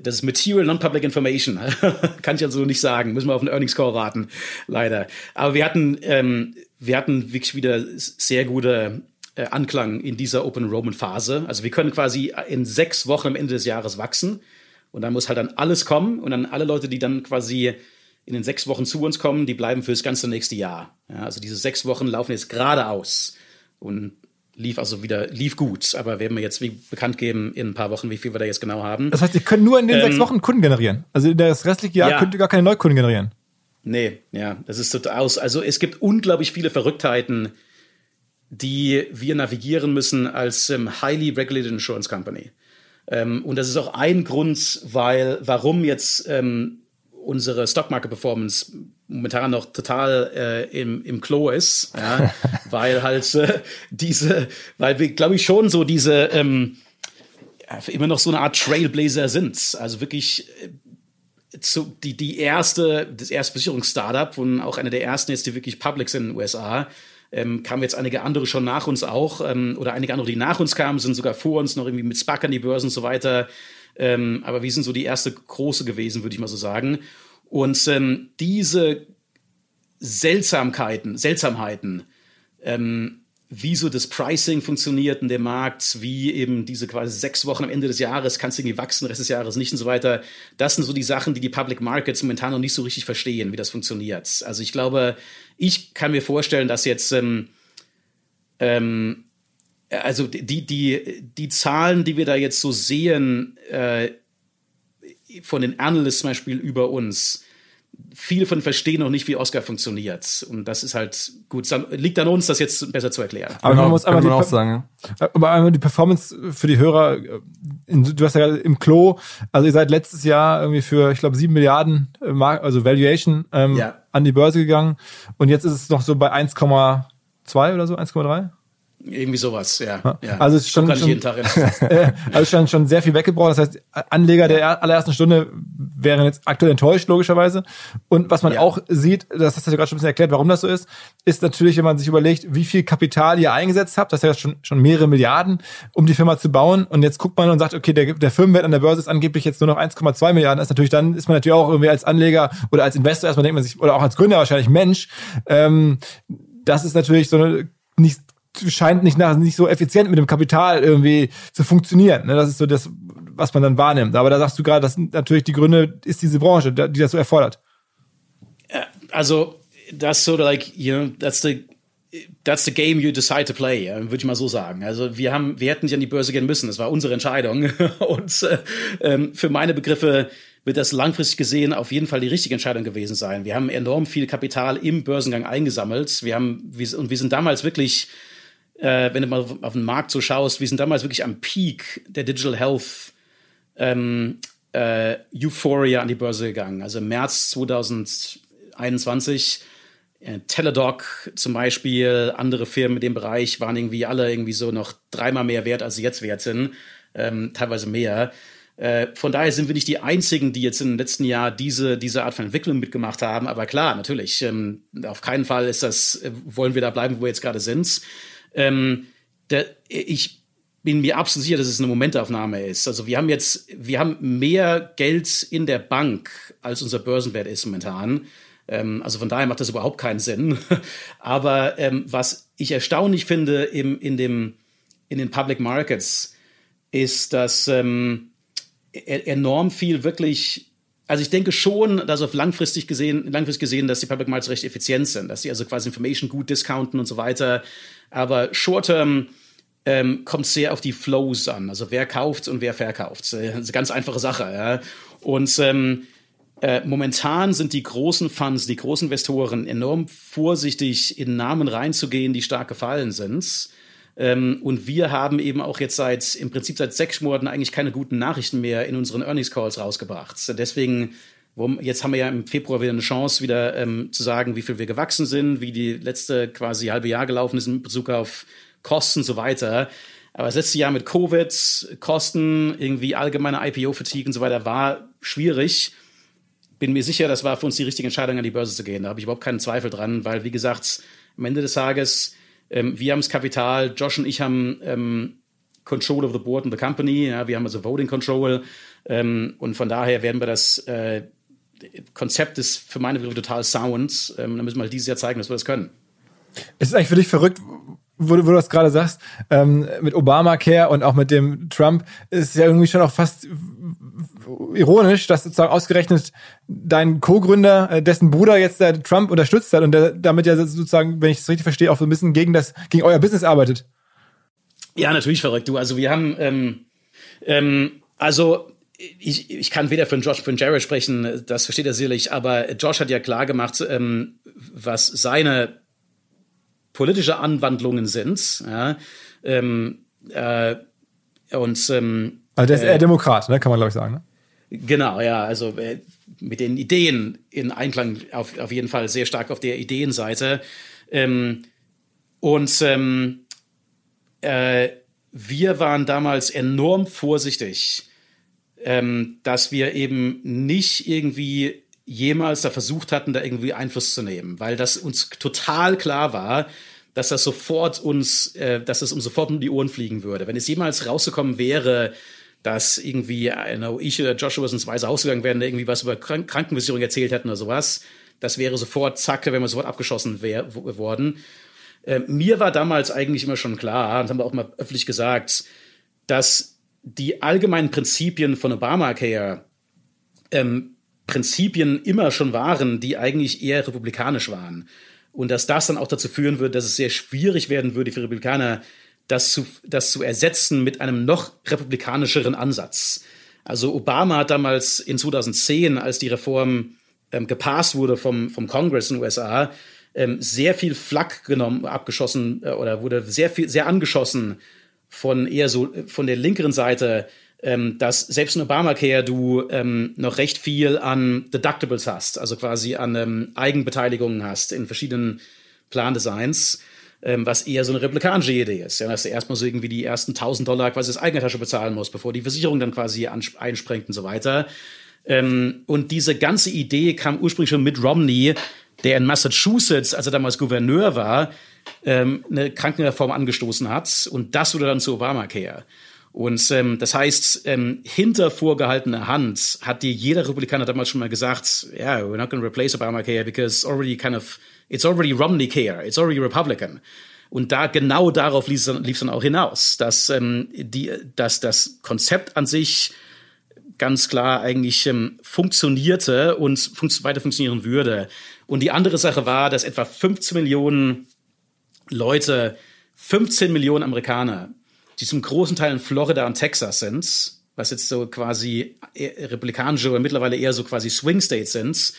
das ist Material Non-Public Information. Kann ich also nicht sagen. Müssen wir auf den Earnings Call warten, leider. Aber wir hatten, ähm, wir hatten wirklich wieder sehr gute äh, Anklang in dieser Open Enrollment Phase. Also wir können quasi in sechs Wochen am Ende des Jahres wachsen. Und dann muss halt dann alles kommen und dann alle Leute, die dann quasi in den sechs Wochen zu uns kommen, die bleiben für das ganze nächste Jahr. Ja, also diese sechs Wochen laufen jetzt gerade aus und lief also wieder, lief gut. Aber werden wir jetzt wie bekannt geben in ein paar Wochen, wie viel wir da jetzt genau haben. Das heißt, ihr könnt nur in den ähm, sechs Wochen Kunden generieren. Also in das restliche Jahr ja. könnt ihr gar keine Neukunden generieren. Nee, ja, das ist total aus. Also es gibt unglaublich viele Verrücktheiten, die wir navigieren müssen als ähm, highly regulated insurance company. Ähm, und das ist auch ein Grund, weil, warum jetzt ähm, unsere Stockmarket Performance momentan noch total äh, im, im Klo ist, ja, weil halt äh, diese, weil wir, glaube ich, schon so diese ähm, immer noch so eine Art Trailblazer sind. Also wirklich äh, zu, die, die erste, das erste Versicherungsstartup und auch eine der ersten jetzt, die wirklich public sind in den USA. Ähm, kamen jetzt einige andere schon nach uns auch, ähm, oder einige andere, die nach uns kamen, sind sogar vor uns noch irgendwie mit SPAC an die Börse und so weiter. Ähm, aber wir sind so die erste große gewesen, würde ich mal so sagen. Und ähm, diese Seltsamkeiten, Seltsamheiten, ähm, wie so das Pricing funktioniert in dem Markt, wie eben diese quasi sechs Wochen am Ende des Jahres kannst du irgendwie wachsen, Rest des Jahres nicht und so weiter. Das sind so die Sachen, die die Public Markets momentan noch nicht so richtig verstehen, wie das funktioniert. Also ich glaube, ich kann mir vorstellen, dass jetzt ähm, ähm, also die, die, die Zahlen, die wir da jetzt so sehen, äh, von den Analysts zum Beispiel über uns, viele von verstehen noch nicht, wie Oscar funktioniert. Und das ist halt gut. Dann liegt an uns, das jetzt besser zu erklären. Aber genau, man muss einmal die, auch sagen. Aber einmal die Performance für die Hörer. Äh, du hast ja gerade im Klo. Also ihr seid letztes Jahr irgendwie für, ich glaube, sieben Milliarden, äh, also Valuation ähm, ja. an die Börse gegangen. Und jetzt ist es noch so bei 1,2 oder so, 1,3? Irgendwie sowas, ja. ja. Also es ist schon, schon, also schon, schon sehr viel weggebraucht. Das heißt, Anleger der allerersten Stunde wären jetzt aktuell enttäuscht, logischerweise. Und was man ja. auch sieht, das hast du gerade schon ein bisschen erklärt, warum das so ist, ist natürlich, wenn man sich überlegt, wie viel Kapital ihr eingesetzt habt, das ist ja schon, schon mehrere Milliarden, um die Firma zu bauen. Und jetzt guckt man und sagt, okay, der, der Firmenwert an der Börse ist angeblich jetzt nur noch 1,2 Milliarden. Das ist natürlich, dann ist man natürlich auch irgendwie als Anleger oder als Investor erstmal denkt man sich, oder auch als Gründer wahrscheinlich, Mensch, ähm, das ist natürlich so eine nicht scheint nicht nach nicht so effizient mit dem Kapital irgendwie zu funktionieren. Ne? Das ist so das, was man dann wahrnimmt. Aber da sagst du gerade, das sind natürlich die Gründe, ist diese Branche, die das so erfordert. Also, that's sort of like, you know, that's the that's the game you decide to play, würde ich mal so sagen. Also wir haben, wir hätten nicht an die Börse gehen müssen. Das war unsere Entscheidung. Und äh, ähm, für meine Begriffe wird das langfristig gesehen auf jeden Fall die richtige Entscheidung gewesen sein. Wir haben enorm viel Kapital im Börsengang eingesammelt. Wir haben, wir, und wir sind damals wirklich äh, wenn du mal auf den Markt so schaust, wir sind damals wirklich am Peak der Digital Health ähm, äh, Euphoria an die Börse gegangen. Also im März 2021 äh, Teledoc zum Beispiel, andere Firmen in dem Bereich waren irgendwie alle irgendwie so noch dreimal mehr wert, als sie jetzt wert sind, ähm, teilweise mehr. Äh, von daher sind wir nicht die Einzigen, die jetzt im letzten Jahr diese, diese Art von Entwicklung mitgemacht haben. Aber klar, natürlich, ähm, auf keinen Fall ist das, äh, wollen wir da bleiben, wo wir jetzt gerade sind. Ähm, der, ich bin mir absolut sicher, dass es eine Momentaufnahme ist. Also wir haben jetzt, wir haben mehr Geld in der Bank, als unser Börsenwert ist momentan. Ähm, also von daher macht das überhaupt keinen Sinn. Aber ähm, was ich erstaunlich finde im, in, dem, in den Public Markets, ist, dass ähm, e-, enorm viel wirklich also ich denke schon, dass auf langfristig gesehen, langfristig gesehen, dass die Public Markets recht effizient sind, dass sie also quasi Information gut discounten und so weiter. Aber Short-Term ähm, kommt sehr auf die Flows an. Also wer kauft und wer verkauft. Das ist eine ganz einfache Sache. Ja? Und ähm, äh, momentan sind die großen Funds, die großen Investoren enorm vorsichtig, in Namen reinzugehen, die stark gefallen sind. Ähm, und wir haben eben auch jetzt seit, im Prinzip seit sechs Monaten eigentlich keine guten Nachrichten mehr in unseren Earnings Calls rausgebracht. Deswegen Jetzt haben wir ja im Februar wieder eine Chance, wieder ähm, zu sagen, wie viel wir gewachsen sind, wie die letzte quasi halbe Jahr gelaufen ist in Bezug auf Kosten und so weiter. Aber das letzte Jahr mit Covid, Kosten, irgendwie allgemeine IPO-Fatigue und so weiter war schwierig. Bin mir sicher, das war für uns die richtige Entscheidung, an die Börse zu gehen. Da habe ich überhaupt keinen Zweifel dran, weil, wie gesagt, am Ende des Tages, ähm, wir haben das Kapital, Josh und ich haben ähm, Control of the Board and the Company, ja, wir haben also Voting Control ähm, und von daher werden wir das äh, Konzept ist für meine Begriffe total sound. Ähm, da müssen wir halt dieses Jahr zeigen, dass wir das können. Es ist eigentlich für dich verrückt, wo, du- wo du das gerade sagst, ähm, mit Obamacare und auch mit dem Trump, ist ja irgendwie schon auch fast ironisch, dass sozusagen ausgerechnet dein Co-Gründer, äh, dessen Bruder jetzt der Trump unterstützt hat und der damit ja sozusagen, wenn ich es richtig verstehe, auch so ein bisschen gegen das, gegen euer Business arbeitet. Ja, natürlich verrückt, du. Also wir haben, ähm, ähm, also ich, ich kann weder für Josh, für Jared sprechen, das versteht er sicherlich, aber Josh hat ja klar gemacht, ähm, was seine politische Anwandlungen sind. Ja, ähm, äh, und ähm, Also der ist eher Demokrat, ne? kann man glaube ich sagen. Ne? Genau, ja, also äh, mit den Ideen in Einklang auf, auf jeden Fall sehr stark auf der Ideenseite. Ähm, und ähm, äh, wir waren damals enorm vorsichtig, ähm, dass wir eben nicht irgendwie jemals da versucht hatten, da irgendwie Einfluss zu nehmen, weil das uns total klar war, dass das sofort uns, äh, dass es uns sofort um die Ohren fliegen würde. Wenn es jemals rausgekommen wäre, dass irgendwie know, ich oder Joshua ins Weiße Haus gegangen wären, irgendwie was über Krank Krankenversicherung erzählt hätten oder sowas, das wäre sofort, zack, da wären wir sofort abgeschossen wär, worden. Äh, mir war damals eigentlich immer schon klar, und haben wir auch mal öffentlich gesagt, dass die allgemeinen Prinzipien von Obamacare ähm, Prinzipien immer schon waren, die eigentlich eher republikanisch waren. Und dass das dann auch dazu führen würde, dass es sehr schwierig werden würde für Republikaner, das zu, das zu ersetzen mit einem noch republikanischeren Ansatz. Also Obama hat damals in 2010, als die Reform ähm, gepasst wurde vom, vom Congress in den USA, ähm, sehr viel Flak genommen, abgeschossen äh, oder wurde sehr viel, sehr angeschossen von eher so von der linkeren Seite, ähm, dass selbst in Obamacare du ähm, noch recht viel an Deductibles hast, also quasi an ähm, Eigenbeteiligungen hast in verschiedenen Plandesigns, ähm, was eher so eine republikanische Idee ist. Ja, dass du erstmal so irgendwie die ersten 1000 Dollar quasi aus eigener Tasche bezahlen musst, bevor die Versicherung dann quasi einspringt und so weiter. Ähm, und diese ganze Idee kam ursprünglich schon mit Romney, der in Massachusetts, als er damals Gouverneur war, ähm, eine Krankenreform angestoßen hat. Und das wurde dann zu Obamacare. Und ähm, das heißt, ähm, hinter vorgehaltener Hand hat dir jeder Republikaner damals schon mal gesagt, ja, yeah, we're not going to replace Obamacare because it's already kind of, it's already Romney Care, it's already Republican. Und da genau darauf lief es dann, dann auch hinaus, dass, ähm, die, dass das Konzept an sich ganz klar eigentlich ähm, funktionierte und fun weiter funktionieren würde. Und die andere Sache war, dass etwa 15 Millionen Leute, 15 Millionen Amerikaner, die zum großen Teil in Florida und Texas sind, was jetzt so quasi republikanische oder mittlerweile eher so quasi Swing States sind,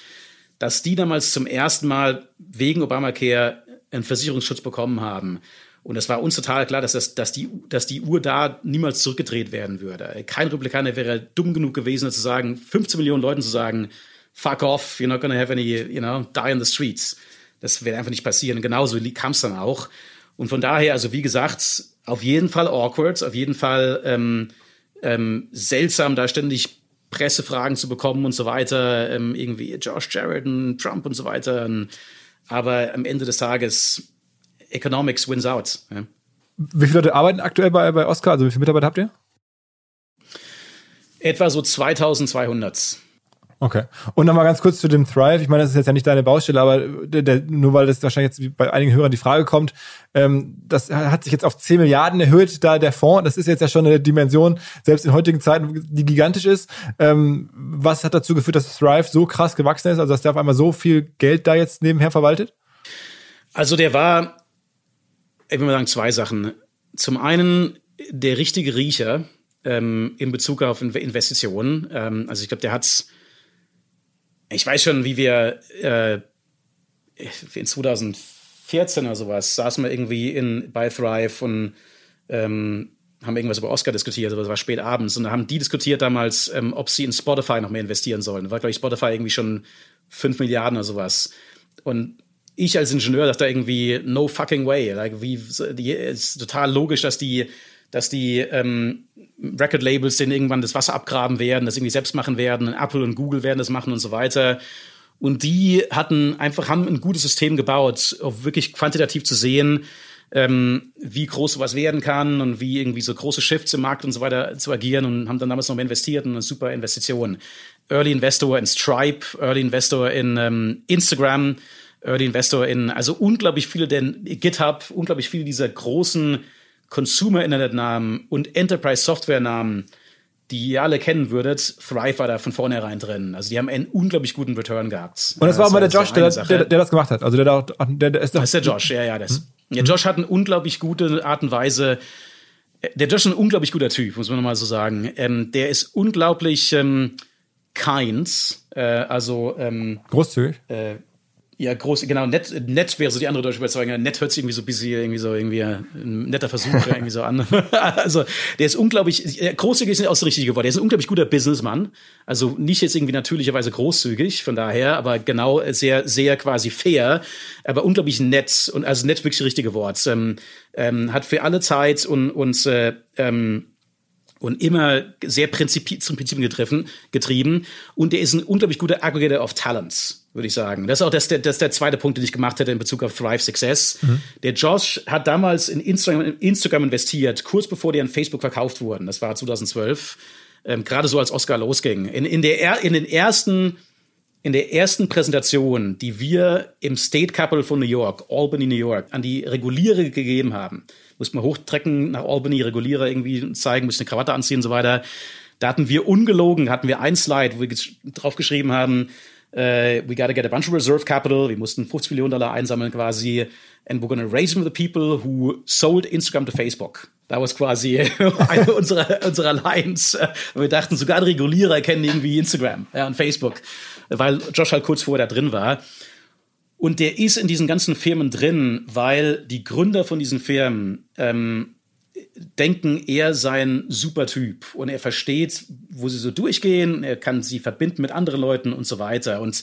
dass die damals zum ersten Mal wegen Obamacare einen Versicherungsschutz bekommen haben. Und es war uns total klar, dass, das, dass, die, dass die Uhr da niemals zurückgedreht werden würde. Kein Republikaner wäre dumm genug gewesen, zu sagen, 15 Millionen Leuten zu sagen, fuck off, you're not gonna have any, you know, die in the streets. Das wäre einfach nicht passieren. Genauso kam es dann auch. Und von daher, also wie gesagt, auf jeden Fall awkward, auf jeden Fall ähm, ähm, seltsam, da ständig Pressefragen zu bekommen und so weiter, ähm, irgendwie Josh Jared und Trump und so weiter. Aber am Ende des Tages, Economics wins out. Ja. Wie viele Leute arbeiten aktuell bei, bei Oscar? Also wie viele Mitarbeiter habt ihr? Etwa so 2200. Okay. Und nochmal ganz kurz zu dem Thrive. Ich meine, das ist jetzt ja nicht deine Baustelle, aber der, der, nur weil das wahrscheinlich jetzt bei einigen Hörern die Frage kommt, ähm, das hat sich jetzt auf 10 Milliarden erhöht, da der Fonds. Das ist jetzt ja schon eine Dimension, selbst in heutigen Zeiten, die gigantisch ist. Ähm, was hat dazu geführt, dass Thrive so krass gewachsen ist, also dass der auf einmal so viel Geld da jetzt nebenher verwaltet? Also der war, ich will mal sagen, zwei Sachen. Zum einen der richtige Riecher ähm, in Bezug auf Investitionen. Ähm, also ich glaube, der hat's ich weiß schon, wie wir äh, in 2014 oder sowas saßen wir irgendwie in bei Thrive und ähm, haben irgendwas über Oscar diskutiert, aber es war spät abends und da haben die diskutiert damals, ähm, ob sie in Spotify noch mehr investieren sollen. Da war, glaube ich, Spotify irgendwie schon 5 Milliarden oder sowas. Und ich als Ingenieur dachte irgendwie, no fucking way. Like, wie, die, ist total logisch, dass die dass die ähm, Record-Labels denen irgendwann das Wasser abgraben werden, das irgendwie selbst machen werden, Apple und Google werden das machen und so weiter. Und die hatten einfach, haben ein gutes System gebaut, um wirklich quantitativ zu sehen, ähm, wie groß sowas werden kann und wie irgendwie so große Shifts im Markt und so weiter zu agieren und haben dann damals noch investiert und eine super Investition. Early Investor in Stripe, Early Investor in ähm, Instagram, Early Investor in, also unglaublich viele, denn GitHub, unglaublich viele dieser großen Consumer-Internet-Namen und Enterprise-Software-Namen, die ihr alle kennen würdet, Thrive war da von vornherein drin. Also die haben einen unglaublich guten Return gehabt. Und das war auch mal der Josh, der, der, der, das gemacht hat. Also der, der, der, der ist das ist der Josh, ja, ja. Das. Hm? Ja, Josh hat eine unglaublich gute Art und Weise. Der Josh ist ein unglaublich guter Typ, muss man mal so sagen. Ähm, der ist unglaublich ähm, kind, äh, also ähm, großzügig. Äh, ja, groß, genau, nett, nett wäre so die andere deutsche Überzeugung. Nett hört sich irgendwie so bisschen, irgendwie so, irgendwie ein netter Versuch irgendwie so an. also, der ist unglaublich, großzügig ist nicht auch das richtige Wort. Der ist ein unglaublich guter Businessmann. Also, nicht jetzt irgendwie natürlicherweise großzügig, von daher, aber genau sehr, sehr quasi fair, aber unglaublich nett und, also nett wirklich das richtige Wort. Ähm, ähm, hat für alle Zeit und, und, äh, ähm, und immer sehr Prinzipi zum Prinzip getrieben, getrieben. Und der ist ein unglaublich guter Aggregator of Talents, würde ich sagen. Das ist auch das, das, das der zweite Punkt, den ich gemacht hätte in Bezug auf Thrive Success. Mhm. Der Josh hat damals in Instagram, Instagram investiert, kurz bevor die an Facebook verkauft wurden. Das war 2012. Ähm, Gerade so als Oscar losging. In, in, der, in den ersten in der ersten Präsentation, die wir im State Capital von New York, Albany, New York, an die Regulierer gegeben haben, mussten wir hochtrecken nach Albany, Regulierer irgendwie zeigen, mussten eine Krawatte anziehen und so weiter. Da hatten wir ungelogen, hatten wir ein Slide, wo wir drauf geschrieben haben, uh, we gotta get a bunch of reserve capital. Wir mussten 50 Millionen Dollar einsammeln quasi. And we're gonna raise them with the people who sold Instagram to Facebook. Da war quasi eine unserer, unserer Lines. Wir dachten, sogar Regulierer kennen irgendwie Instagram ja, und Facebook, weil Josh halt kurz vorher da drin war. Und der ist in diesen ganzen Firmen drin, weil die Gründer von diesen Firmen ähm, denken, er sei ein super Typ und er versteht, wo sie so durchgehen, er kann sie verbinden mit anderen Leuten und so weiter. Und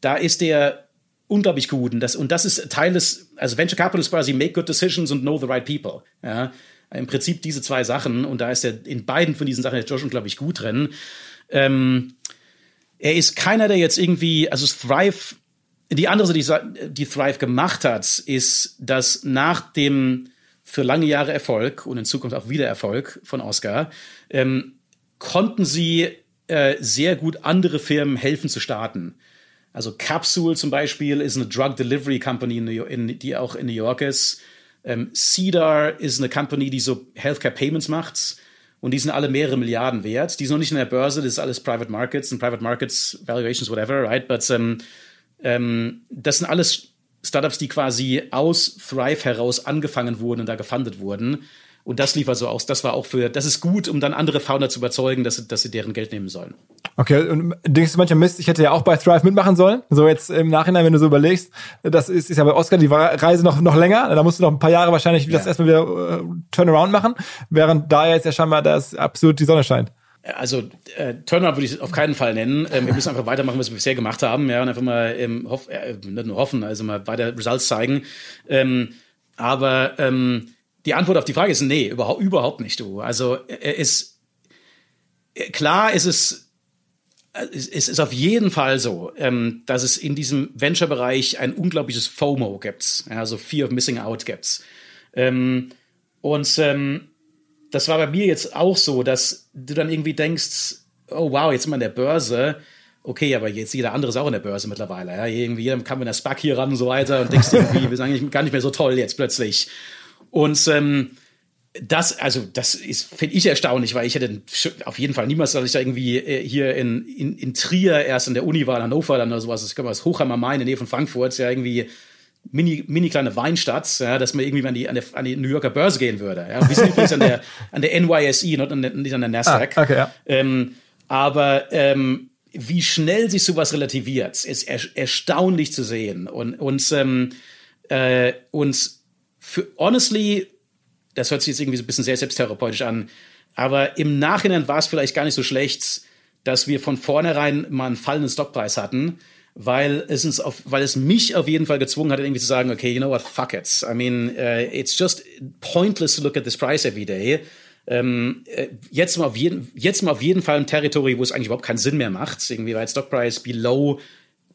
da ist er unglaublich gut. Und das, und das ist Teil des, also Venture Capital ist quasi make good decisions and know the right people. Ja, im Prinzip diese zwei Sachen. Und da ist er in beiden von diesen Sachen ist Josh unglaublich gut drin. Ähm, er ist keiner, der jetzt irgendwie, also Thrive die andere die, die Thrive gemacht hat, ist, dass nach dem für lange Jahre Erfolg und in Zukunft auch wieder Erfolg von Oscar, ähm, konnten sie äh, sehr gut andere Firmen helfen zu starten. Also Capsule zum Beispiel ist eine Drug Delivery Company, in die auch in New York ist. Ähm, Cedar ist eine Company, die so Healthcare Payments macht. Und die sind alle mehrere Milliarden wert. Die sind noch nicht in der Börse, das ist alles Private Markets und Private Markets, Valuations, whatever, right? But um, ähm, das sind alles Startups, die quasi aus Thrive heraus angefangen wurden und da gefundet wurden. Und das lief also aus. Das war auch für, das ist gut, um dann andere Founder zu überzeugen, dass, dass sie deren Geld nehmen sollen. Okay, und denkst du manchmal Mist, ich hätte ja auch bei Thrive mitmachen sollen? So jetzt im Nachhinein, wenn du so überlegst, das ist, ist ja bei Oscar die Reise noch, noch länger. Da musst du noch ein paar Jahre wahrscheinlich ja. das erstmal wieder uh, Turnaround machen, während da jetzt ja scheinbar das absolut die Sonne scheint. Also äh, Turnaround würde ich auf keinen Fall nennen. Ähm, wir müssen einfach weitermachen, was wir bisher gemacht haben, ja, und einfach mal ähm, hoff, äh, nicht nur hoffen, also mal weiter Results zeigen. Ähm, aber ähm, die Antwort auf die Frage ist nee, überhaupt überhaupt nicht, du. Also äh, ist äh, klar, ist es es ist auf jeden Fall so, ähm, dass es in diesem Venture-Bereich ein unglaubliches FOMO gibt, ja, also Fear of Missing Out gibt. Ähm, und ähm, das war bei mir jetzt auch so, dass du dann irgendwie denkst, oh wow, jetzt sind wir in der Börse. Okay, aber jetzt jeder andere ist auch in der Börse mittlerweile. Ja? Irgendwie jeder kam mit der SPAC hier ran und so weiter und denkst irgendwie, wir sind eigentlich gar nicht mehr so toll jetzt plötzlich. Und ähm, das, also das ist, finde ich erstaunlich, weil ich hätte auf jeden Fall niemals, dass ich da irgendwie äh, hier in, in, in Trier erst in der Uni war, in Hannover dann oder sowas, das kann man das Hochhammer Main in der Nähe von Frankfurt, ja irgendwie mini, mini kleine Weinstadt, ja, dass man irgendwie an die, an, der, an die New Yorker Börse gehen würde. Ja. Wir sind übrigens an der, an der NYSE, nicht an der, nicht an der Nasdaq. Ah, okay, ja. ähm, aber ähm, wie schnell sich sowas relativiert, ist er, erstaunlich zu sehen. Und, und, ähm, äh, und für, honestly, das hört sich jetzt irgendwie so ein bisschen sehr selbsttherapeutisch an, aber im Nachhinein war es vielleicht gar nicht so schlecht, dass wir von vornherein mal einen fallenden Stockpreis hatten weil es uns auf, weil es mich auf jeden Fall gezwungen hat, irgendwie zu sagen, okay, you know what, fuck it. I mean, uh, it's just pointless to look at this price every day. Ähm, äh, jetzt mal auf jeden, jetzt mal auf jeden Fall ein Territory, wo es eigentlich überhaupt keinen Sinn mehr macht. Irgendwie war Stock Price below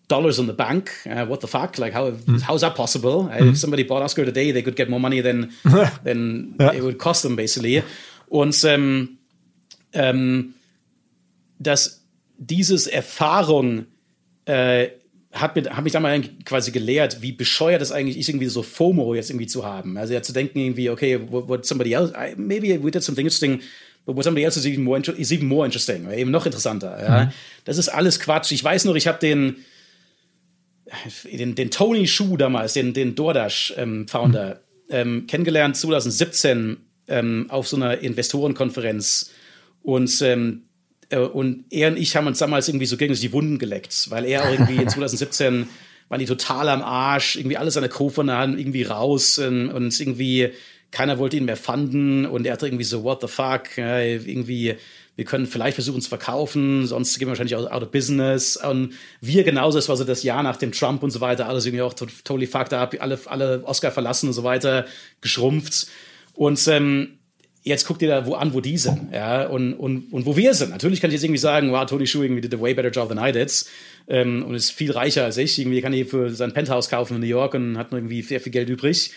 dollars on the bank. Uh, what the fuck? Like how mm. how's that possible? Mm. If somebody bought Oscar today, they could get more money than than ja. it would cost them basically. Und ähm, ähm, dass dieses Erfahrung äh, hat, mir, hat mich damals quasi gelehrt, wie bescheuert es eigentlich ist, irgendwie so FOMO jetzt irgendwie zu haben. Also ja zu denken irgendwie, okay, what, what somebody else, maybe we did something interesting, but what somebody else is even more, is even more interesting, eben noch interessanter. Ja. Mhm. Das ist alles Quatsch. Ich weiß noch, ich habe den, den, den Tony Shu damals, den, den DoorDash-Founder, ähm, ähm, kennengelernt 2017 ähm, auf so einer Investorenkonferenz. Und ähm, äh, und er und ich haben uns damals irgendwie so gegenseitig die Wunden geleckt, weil er auch irgendwie in 2017 waren die total am Arsch, irgendwie alles an der Hand irgendwie raus und, und irgendwie keiner wollte ihn mehr fanden und er hatte irgendwie so, what the fuck, ja, irgendwie, wir können vielleicht versuchen zu verkaufen, sonst gehen wir wahrscheinlich out of business. Und wir genauso, es war so das Jahr nach dem Trump und so weiter, alles irgendwie auch totally fucked up, alle, alle Oscar verlassen und so weiter, geschrumpft. Und ähm, jetzt guck dir da wo an, wo die sind, ja, und, und, und wo wir sind. Natürlich kann ich jetzt irgendwie sagen, wow, Tony Schuh irgendwie did a way better job than I did, ähm, und ist viel reicher als ich. Irgendwie kann ich für sein Penthouse kaufen in New York und hat irgendwie sehr viel Geld übrig.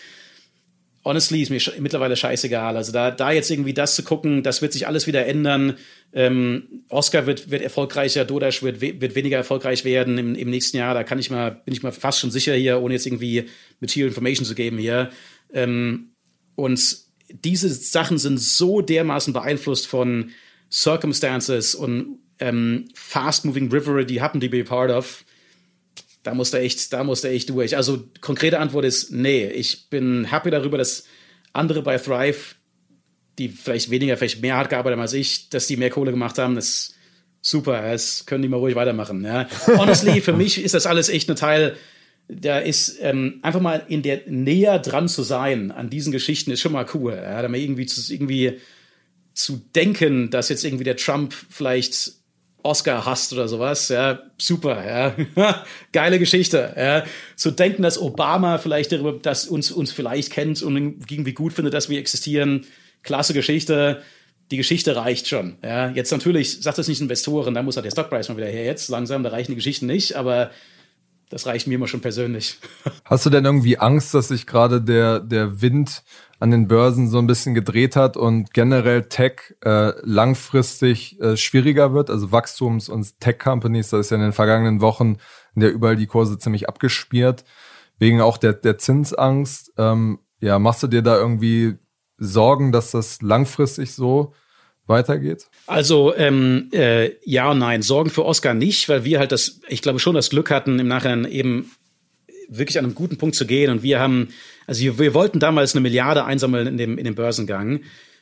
Honestly ist mir mittlerweile scheißegal. Also da, da jetzt irgendwie das zu gucken, das wird sich alles wieder ändern. Ähm, Oscar wird, wird erfolgreicher, Dodash wird, wird weniger erfolgreich werden im, im nächsten Jahr. Da kann ich mal, bin ich mal fast schon sicher hier, ohne jetzt irgendwie Material Information zu geben hier. Ähm, und diese Sachen sind so dermaßen beeinflusst von Circumstances und ähm, fast-moving river, die happen to be part of. Da muss der echt, da muss der echt durch. Also konkrete Antwort ist nee. Ich bin happy darüber, dass andere bei Thrive, die vielleicht weniger, vielleicht mehr hart gearbeitet haben als ich, dass die mehr Kohle gemacht haben. Das ist super. Das können die mal ruhig weitermachen. Ja. Honestly, für mich ist das alles echt ein Teil da ist ähm, einfach mal in der näher dran zu sein an diesen Geschichten ist schon mal cool. Ja, da mal irgendwie zu, irgendwie zu denken, dass jetzt irgendwie der Trump vielleicht Oscar hasst oder sowas, ja, super, ja, geile Geschichte, ja, zu denken, dass Obama vielleicht darüber, dass uns uns vielleicht kennt und irgendwie gut findet, dass wir existieren, klasse Geschichte. Die Geschichte reicht schon. Ja, jetzt natürlich sagt das nicht Investoren, da muss halt der Stockpreis mal wieder her. Jetzt langsam, da reichen die Geschichten nicht, aber das reicht mir immer schon persönlich. Hast du denn irgendwie Angst, dass sich gerade der, der Wind an den Börsen so ein bisschen gedreht hat und generell Tech äh, langfristig äh, schwieriger wird? Also Wachstums- und Tech-Companies, da ist ja in den vergangenen Wochen in der überall die Kurse ziemlich abgespiert, wegen auch der, der Zinsangst. Ähm, ja, machst du dir da irgendwie Sorgen, dass das langfristig so weitergeht? Also ähm, äh, ja und nein. Sorgen für Oscar nicht, weil wir halt das, ich glaube schon das Glück hatten, im Nachhinein eben wirklich an einem guten Punkt zu gehen. Und wir haben, also wir, wir wollten damals eine Milliarde einsammeln in dem, in dem Börsengang.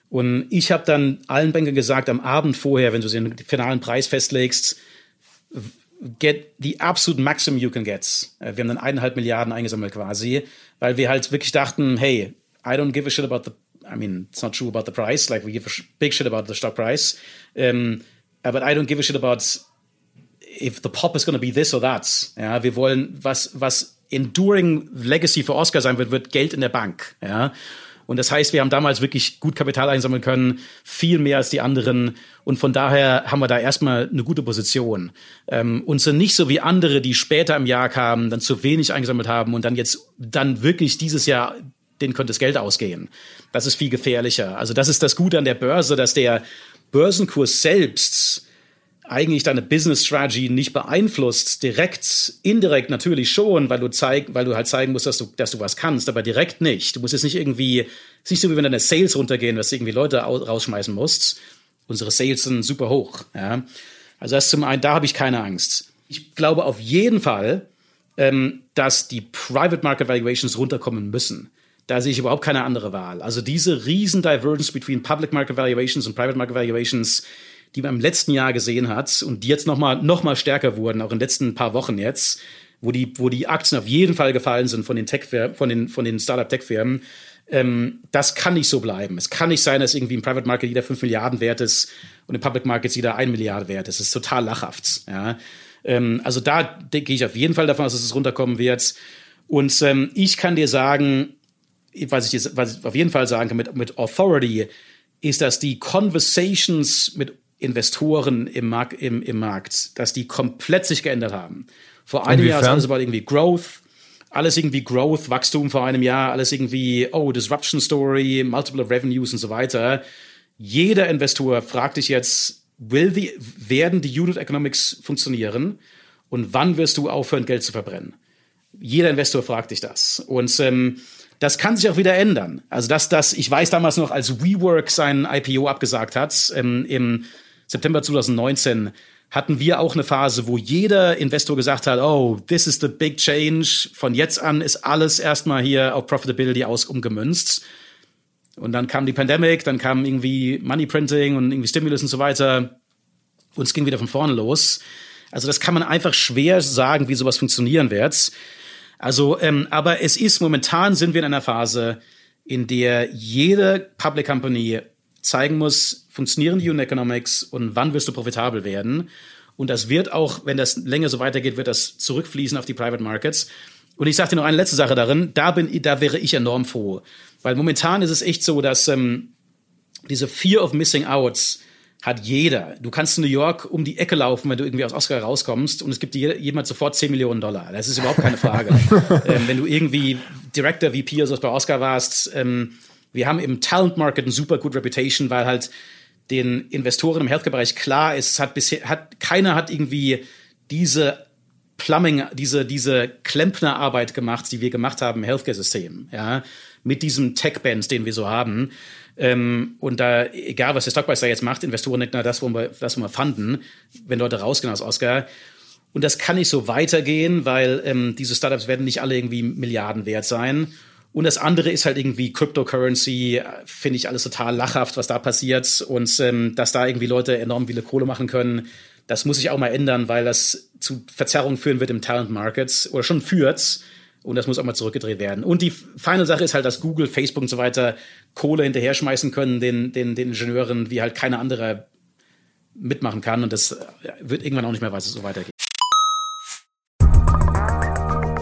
Und ich habe dann allen Bankern gesagt, am Abend vorher, wenn du den finalen Preis festlegst, get the absolute maximum you can get. Äh, wir haben dann eineinhalb Milliarden eingesammelt quasi, weil wir halt wirklich dachten, hey, I don't give a shit about the I mean, it's not true about the price. Like we give a big shit about the stock price, um, but I don't give a shit about if the pop is going to be this or that. Ja, wir wollen was was enduring Legacy für Oscar sein wird, wird Geld in der Bank. Ja. Und das heißt, wir haben damals wirklich gut Kapital einsammeln können, viel mehr als die anderen. Und von daher haben wir da erstmal eine gute Position. Ähm, und sind nicht so wie andere, die später im Jahr kamen, dann zu wenig eingesammelt haben und dann jetzt dann wirklich dieses Jahr denen könnte das Geld ausgehen. Das ist viel gefährlicher. Also das ist das Gute an der Börse, dass der Börsenkurs selbst eigentlich deine Business Strategy nicht beeinflusst, direkt, indirekt natürlich schon, weil du zeig, weil du halt zeigen musst, dass du, dass du was kannst, aber direkt nicht. Du musst jetzt nicht irgendwie, ist nicht so wie wenn deine Sales runtergehen, dass du irgendwie Leute rausschmeißen musst. Unsere Sales sind super hoch, ja. Also das zum einen, da habe ich keine Angst. Ich glaube auf jeden Fall, ähm, dass die Private Market Valuations runterkommen müssen. Da sehe ich überhaupt keine andere Wahl. Also diese riesen Divergence between Public Market Valuations und Private Market Valuations, die man im letzten Jahr gesehen hat und die jetzt noch mal, noch mal stärker wurden, auch in den letzten paar Wochen jetzt, wo die, wo die Aktien auf jeden Fall gefallen sind von den Tech von den, von den Startup-Tech-Firmen. Ähm, das kann nicht so bleiben. Es kann nicht sein, dass irgendwie im Private Market jeder 5 Milliarden wert ist und im Public Markets jeder 1 Milliarde wert ist. Das ist total lachhaft. Ja? Ähm, also da denke ich auf jeden Fall davon aus, dass es runterkommen wird. Und ähm, ich kann dir sagen, was ich jetzt, was ich auf jeden Fall sagen kann mit, mit Authority, ist, dass die Conversations mit Investoren im, Markt, im, im Markt, dass die komplett sich geändert haben. Vor einem Inwiefern? Jahr ist alles about irgendwie Growth, alles irgendwie Growth, Wachstum vor einem Jahr, alles irgendwie, oh, Disruption Story, Multiple Revenues und so weiter. Jeder Investor fragt sich jetzt, will die, werden die Unit Economics funktionieren? Und wann wirst du aufhören, Geld zu verbrennen? Jeder Investor fragt dich das. Und ähm, das kann sich auch wieder ändern. Also dass das, ich weiß damals noch, als WeWork sein IPO abgesagt hat, ähm, im September 2019, hatten wir auch eine Phase, wo jeder Investor gesagt hat, oh, this is the big change. Von jetzt an ist alles erstmal hier auf Profitability aus umgemünzt. Und dann kam die Pandemic, dann kam irgendwie Money Printing und irgendwie Stimulus und so weiter. Und es ging wieder von vorne los. Also das kann man einfach schwer sagen, wie sowas funktionieren wird. Also, ähm, aber es ist momentan sind wir in einer Phase, in der jede Public Company zeigen muss, funktionieren die Unit Economics und wann wirst du profitabel werden. Und das wird auch, wenn das länger so weitergeht, wird das zurückfließen auf die Private Markets. Und ich sage dir noch eine letzte Sache darin, da bin, da wäre ich enorm froh. Weil momentan ist es echt so, dass ähm, diese Fear of Missing Outs hat jeder. Du kannst in New York um die Ecke laufen, wenn du irgendwie aus Oscar rauskommst und es gibt dir jemand sofort 10 Millionen Dollar. Das ist überhaupt keine Frage. ähm, wenn du irgendwie Director, VP oder so bei Oscar warst, ähm, wir haben im Talent Market eine super gute Reputation, weil halt den Investoren im Healthcare-Bereich klar ist, hat bisher, hat, keiner hat irgendwie diese Plumbing, diese, diese Klempnerarbeit gemacht, die wir gemacht haben im Healthcare-System, ja, mit diesem Tech-Band, den wir so haben. Ähm, und da, egal was der Stockprice da jetzt macht, Investoren nicht nur das, wo wir, das, wo wir fanden, wenn Leute rausgehen aus Oscar. Und das kann nicht so weitergehen, weil ähm, diese Startups werden nicht alle irgendwie Milliarden wert sein. Und das andere ist halt irgendwie Cryptocurrency, finde ich alles total lachhaft, was da passiert. Und ähm, dass da irgendwie Leute enorm viele Kohle machen können, das muss sich auch mal ändern, weil das zu Verzerrungen führen wird im Talent Markets oder schon führt. Und das muss auch mal zurückgedreht werden. Und die feine Sache ist halt, dass Google, Facebook und so weiter Kohle hinterher schmeißen können, den, den, den Ingenieuren, wie halt keine andere mitmachen kann. Und das wird irgendwann auch nicht mehr so weitergehen.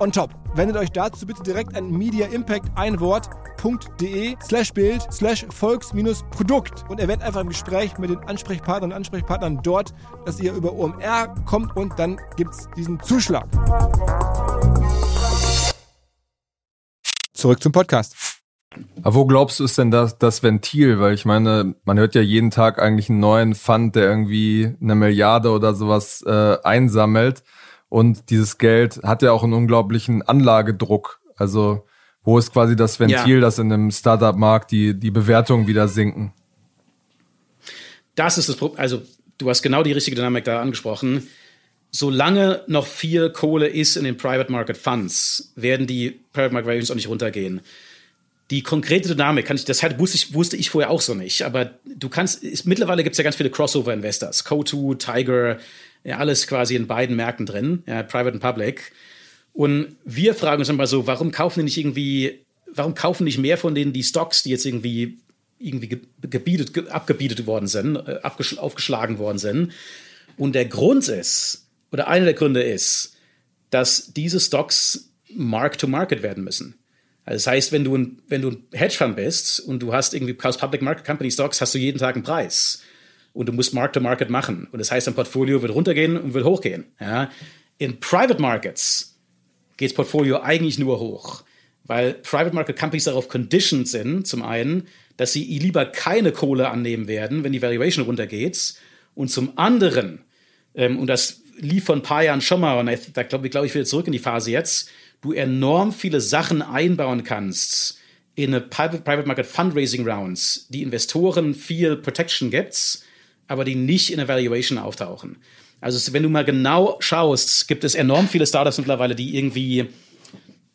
on top. Wendet euch dazu bitte direkt an Media Impact ein Wort www.ftf.de slash Bild slash Volks-Produkt und erwähnt einfach im Gespräch mit den Ansprechpartnern und Ansprechpartnern dort, dass ihr über OMR kommt und dann gibt es diesen Zuschlag. Zurück zum Podcast. Aber wo glaubst du ist denn das, das Ventil? Weil ich meine, man hört ja jeden Tag eigentlich einen neuen Fund, der irgendwie eine Milliarde oder sowas äh, einsammelt. Und dieses Geld hat ja auch einen unglaublichen Anlagedruck. Also wo ist quasi das Ventil, ja. dass in einem Startup-Markt die, die Bewertungen wieder sinken? Das ist das Problem. Also, du hast genau die richtige Dynamik da angesprochen. Solange noch viel Kohle ist in den Private Market Funds, werden die Private Market Valuations auch nicht runtergehen. Die konkrete Dynamik kann ich, das wusste ich, wusste ich vorher auch so nicht, aber du kannst, ist, mittlerweile gibt es ja ganz viele Crossover-Investors. Co2, Tiger, ja, alles quasi in beiden Märkten drin, ja, Private und Public. Und wir fragen uns immer so, warum kaufen die nicht irgendwie, warum kaufen nicht mehr von denen die Stocks, die jetzt irgendwie irgendwie gebietet, abgebietet worden sind, äh, aufgeschlagen worden sind. Und der Grund ist, oder einer der Gründe ist, dass diese Stocks Mark-to-Market werden müssen. Also das heißt, wenn du ein, wenn du ein Hedgefonds bist und du hast irgendwie Public Market Company Stocks, hast du jeden Tag einen Preis. Und du musst Mark-to-Market machen. Und das heißt, dein Portfolio wird runtergehen und wird hochgehen. Ja? In Private Markets geht das Portfolio eigentlich nur hoch, weil Private Market Companies darauf conditioned sind, zum einen, dass sie lieber keine Kohle annehmen werden, wenn die Valuation runtergeht, und zum anderen, ähm, und das lief vor ein paar Jahren schon mal, und da glaube glaub ich wieder zurück in die Phase jetzt, du enorm viele Sachen einbauen kannst in eine Private Market Fundraising Rounds, die Investoren viel Protection gibt, aber die nicht in der Valuation auftauchen. Also wenn du mal genau schaust, gibt es enorm viele Startups mittlerweile, die irgendwie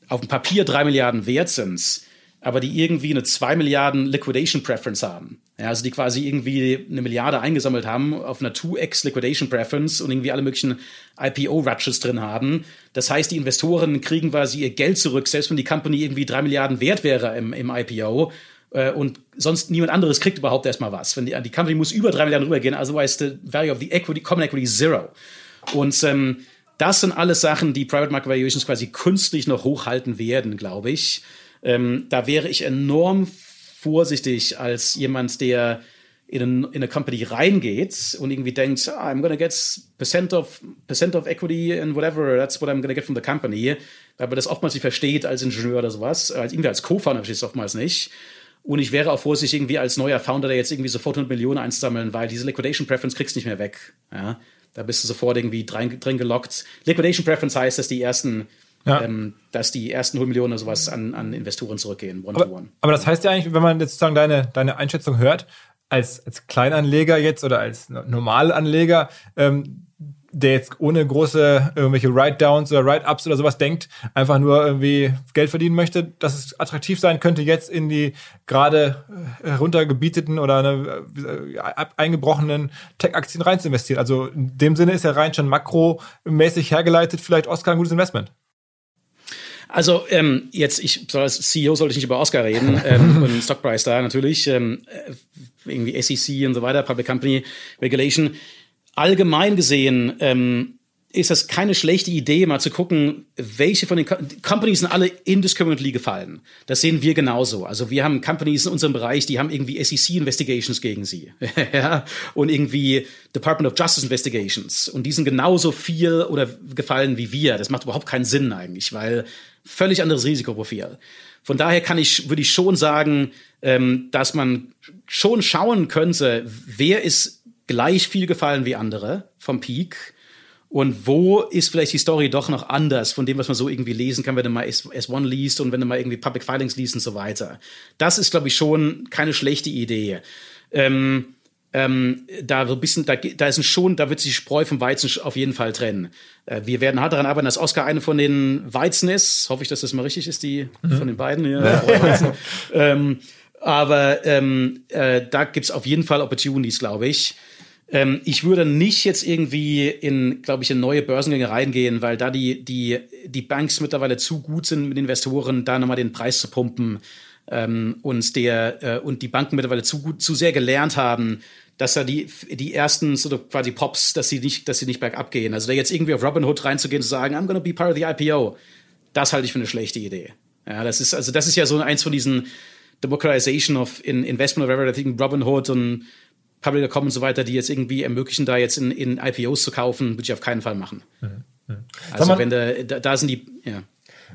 auf dem Papier drei Milliarden wert sind, aber die irgendwie eine zwei Milliarden Liquidation Preference haben. Ja, also die quasi irgendwie eine Milliarde eingesammelt haben auf einer 2x Liquidation Preference und irgendwie alle möglichen IPO-Ratches drin haben. Das heißt, die Investoren kriegen quasi ihr Geld zurück, selbst wenn die Company irgendwie drei Milliarden wert wäre im, im IPO. Äh, und sonst niemand anderes kriegt überhaupt erstmal was. Wenn die, die Company muss über drei Milliarden rübergehen, otherwise the value of the equity, common equity zero. Und ähm, das sind alles Sachen, die Private Market Valuations quasi künstlich noch hochhalten werden, glaube ich. Ähm, da wäre ich enorm vorsichtig als jemand, der in, in eine Company reingeht und irgendwie denkt, oh, I'm gonna get percent of, percent of equity and whatever, that's what I'm gonna get from the company. Weil man das oftmals nicht versteht als Ingenieur oder sowas. Als, irgendwie als Co-Founder versteht es oftmals nicht. Und ich wäre auch vorsichtig irgendwie als neuer Founder, der jetzt irgendwie sofort 100 Millionen einsammeln, weil diese Liquidation Preference kriegst du nicht mehr weg. Ja? Da bist du sofort irgendwie drin, drin gelockt. Liquidation Preference heißt, dass die ersten ja. ähm, dass die ersten 100 Millionen oder sowas an, an Investoren zurückgehen, one aber, one. Aber das heißt ja eigentlich, wenn man jetzt sozusagen deine, deine Einschätzung hört, als, als Kleinanleger jetzt oder als Normalanleger, ähm, der jetzt ohne große irgendwelche Write-Downs oder Write-Ups oder sowas denkt, einfach nur irgendwie Geld verdienen möchte, dass es attraktiv sein könnte, jetzt in die gerade heruntergebieteten oder eine, äh, eingebrochenen Tech-Aktien rein zu investieren. Also in dem Sinne ist ja rein schon makromäßig hergeleitet vielleicht Oscar ein gutes Investment. Also ähm, jetzt, ich soll als CEO sollte ich nicht über Oscar reden ähm, und Stockprice da natürlich, ähm, äh, irgendwie SEC und so weiter, Public Company Regulation. Allgemein gesehen ähm, ist das keine schlechte Idee, mal zu gucken, welche von den Co Companies sind alle indiscriminately gefallen. Das sehen wir genauso. Also wir haben Companies in unserem Bereich, die haben irgendwie SEC Investigations gegen sie. ja? Und irgendwie Department of Justice Investigations. Und die sind genauso viel oder gefallen wie wir. Das macht überhaupt keinen Sinn eigentlich, weil völlig anderes Risikoprofil. Von daher kann ich, würde ich schon sagen, ähm, dass man schon schauen könnte, wer ist gleich viel gefallen wie andere vom Peak und wo ist vielleicht die Story doch noch anders von dem, was man so irgendwie lesen kann, wenn du mal S1 liest und wenn du mal irgendwie Public Filings liest und so weiter. Das ist, glaube ich, schon keine schlechte Idee. Ähm, ähm, da so ein bisschen, da, da ist ein schon, da wird sich Spreu vom Weizen auf jeden Fall trennen. Äh, wir werden hart daran arbeiten, dass Oscar eine von den Weizen ist. Hoffe ich, dass das mal richtig ist, die mhm. von den beiden. Ja. ähm, aber ähm, äh, da gibt's auf jeden Fall Opportunities, glaube ich. Ähm, ich würde nicht jetzt irgendwie in, glaube ich, in neue Börsengänge reingehen, weil da die, die, die Banks mittlerweile zu gut sind mit Investoren, da nochmal den Preis zu pumpen ähm, und der äh, und die Banken mittlerweile zu gut, zu sehr gelernt haben, dass da die die ersten so quasi Pops, dass sie nicht, dass sie nicht bergab gehen. Also da jetzt irgendwie auf Robinhood reinzugehen und zu sagen, I'm gonna be part of the IPO, das halte ich für eine schlechte Idee. Ja, das ist also das ist ja so eins von diesen Democratization of in Investment of Everything, Robinhood und Public.com und so weiter, die jetzt irgendwie ermöglichen, da jetzt in, in IPOs zu kaufen, würde ich auf keinen Fall machen. Mhm. Mhm. Also wenn da, da sind die, ja.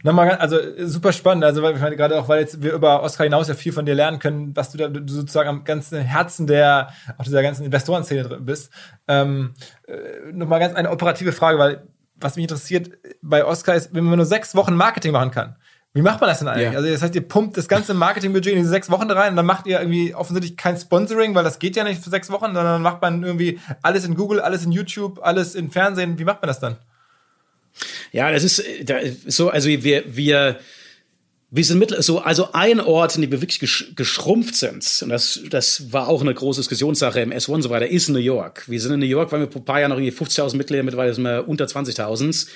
Nochmal, also super spannend, also weil ich meine, gerade auch, weil jetzt wir über Oscar hinaus ja viel von dir lernen können, was du da du sozusagen am ganzen Herzen der, auch dieser ganzen Investorenszene drin bist. Ähm, äh, Nochmal ganz eine operative Frage, weil was mich interessiert bei Oscar ist, wenn man nur sechs Wochen Marketing machen kann, wie macht man das denn eigentlich? Ja. Also das heißt, ihr pumpt das ganze Marketingbudget in diese sechs Wochen rein und dann macht ihr irgendwie offensichtlich kein Sponsoring, weil das geht ja nicht für sechs Wochen, sondern dann macht man irgendwie alles in Google, alles in YouTube, alles in Fernsehen. Wie macht man das dann? Ja, das ist da, so, also wir, wir, wir sind mit, so, also ein Ort, in dem wir wirklich geschrumpft sind, und das, das war auch eine große Diskussionssache im S1 und so weiter, ist New York. Wir sind in New York, weil wir vor ein paar Jahren noch irgendwie 50.000 Mitglieder, mittlerweile sind wir unter 20.000.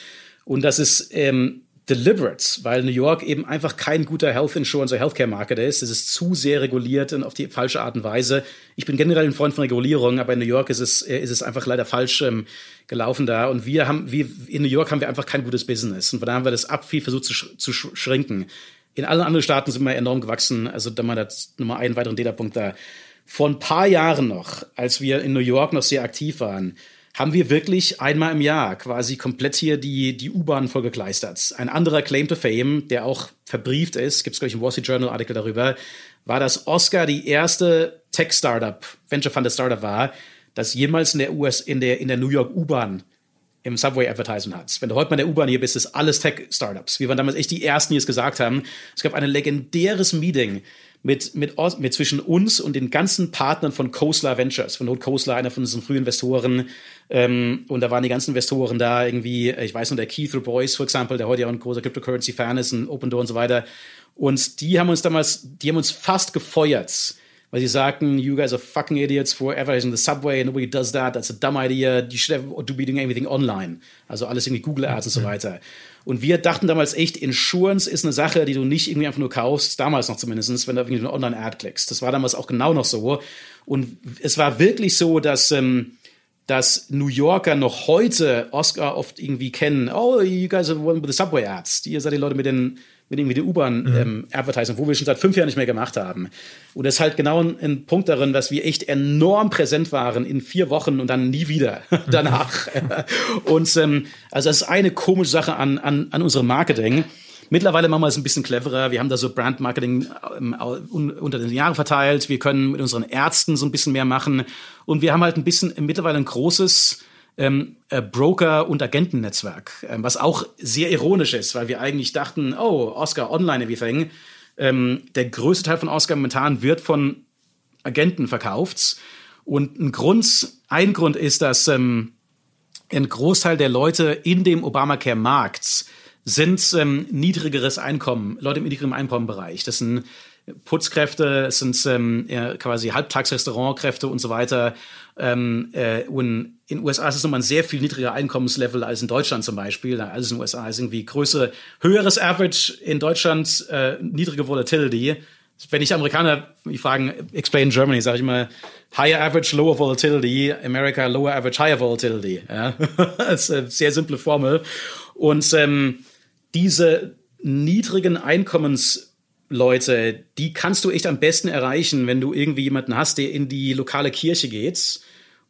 Und das ist, ähm, deliberate, weil New York eben einfach kein guter Health Insurance oder Healthcare Market ist. Es ist zu sehr reguliert und auf die falsche Art und Weise. Ich bin generell ein Freund von Regulierung, aber in New York ist es, äh, ist es einfach leider falsch ähm, gelaufen da. Und wir haben, wir, in New York haben wir einfach kein gutes Business. Und von da haben wir das ab viel versucht zu, sch zu schrinken. In allen anderen Staaten sind wir enorm gewachsen. Also da mal das nochmal einen weiteren Data-Punkt da. Vor ein paar Jahren noch, als wir in New York noch sehr aktiv waren, haben wir wirklich einmal im Jahr quasi komplett hier die, die U-Bahn vollgekleistert. Ein anderer Claim to Fame, der auch verbrieft ist, gibt es, glaube ich, im Wall Street Journal Artikel darüber, war, dass Oscar die erste Tech-Startup, Venture-Funded Startup war, das jemals in der US, in der, in der New York U-Bahn im Subway Advertisement hat. Wenn du heute mal in der U-Bahn hier bist, ist alles Tech-Startups. Wir waren damals echt die Ersten, die es gesagt haben. Es gab ein legendäres Meeting mit, mit, mit zwischen uns und den ganzen Partnern von Coastler Ventures, von Not Coastler, einer von unseren frühen Investoren. Ähm, und da waren die ganzen Investoren da, irgendwie, ich weiß noch, der Keith Boyce, for example, der heute ja ein großer Cryptocurrency-Fan ist, ein Open Door und so weiter. Und die haben uns damals, die haben uns fast gefeuert weil sie sagten, you guys are fucking idiots for advertising the subway, nobody does that, that's a dumb idea, you should have to be doing everything online. Also alles irgendwie Google Ads und so weiter. Und wir dachten damals echt, Insurance ist eine Sache, die du nicht irgendwie einfach nur kaufst, damals noch zumindest, wenn du irgendwie eine Online-Ad klickst. Das war damals auch genau noch so. Und es war wirklich so, dass, ähm, dass New Yorker noch heute Oscar oft irgendwie kennen. Oh, you guys are one with the subway ads. Die seid die Leute mit den mit irgendwie der U-Bahn-Advertising, mhm. ähm, wo wir schon seit fünf Jahren nicht mehr gemacht haben. Und das ist halt genau ein, ein, Punkt darin, dass wir echt enorm präsent waren in vier Wochen und dann nie wieder danach. und ähm, also das ist eine komische Sache an, an, an unserem Marketing. Mittlerweile machen wir es ein bisschen cleverer. Wir haben da so Brand-Marketing ähm, unter den Jahren verteilt. Wir können mit unseren Ärzten so ein bisschen mehr machen. Und wir haben halt ein bisschen mittlerweile ein großes ähm, äh, Broker- und Agentennetzwerk, ähm, was auch sehr ironisch ist, weil wir eigentlich dachten, oh, Oscar Online Everything, ähm, der größte Teil von Oscar momentan wird von Agenten verkauft. Und ein Grund, ein Grund ist, dass ähm, ein Großteil der Leute in dem Obamacare-Markt sind ähm, niedrigeres Einkommen, Leute im niedrigeren Einkommenbereich. Das sind Putzkräfte, es sind ähm, quasi Halbtagsrestaurantkräfte und so weiter. Ähm, äh, und in den USA ist es nochmal ein sehr viel niedriger Einkommenslevel als in Deutschland zum Beispiel. Also in den USA ist irgendwie größere, höheres Average in Deutschland, äh, niedrige Volatility. Wenn ich Amerikaner mich fragen, explain Germany, sage ich immer, higher average, lower volatility, America, lower average, higher volatility. Ja? das ist eine sehr simple Formel. Und ähm, diese niedrigen Einkommens Leute, die kannst du echt am besten erreichen, wenn du irgendwie jemanden hast, der in die lokale Kirche geht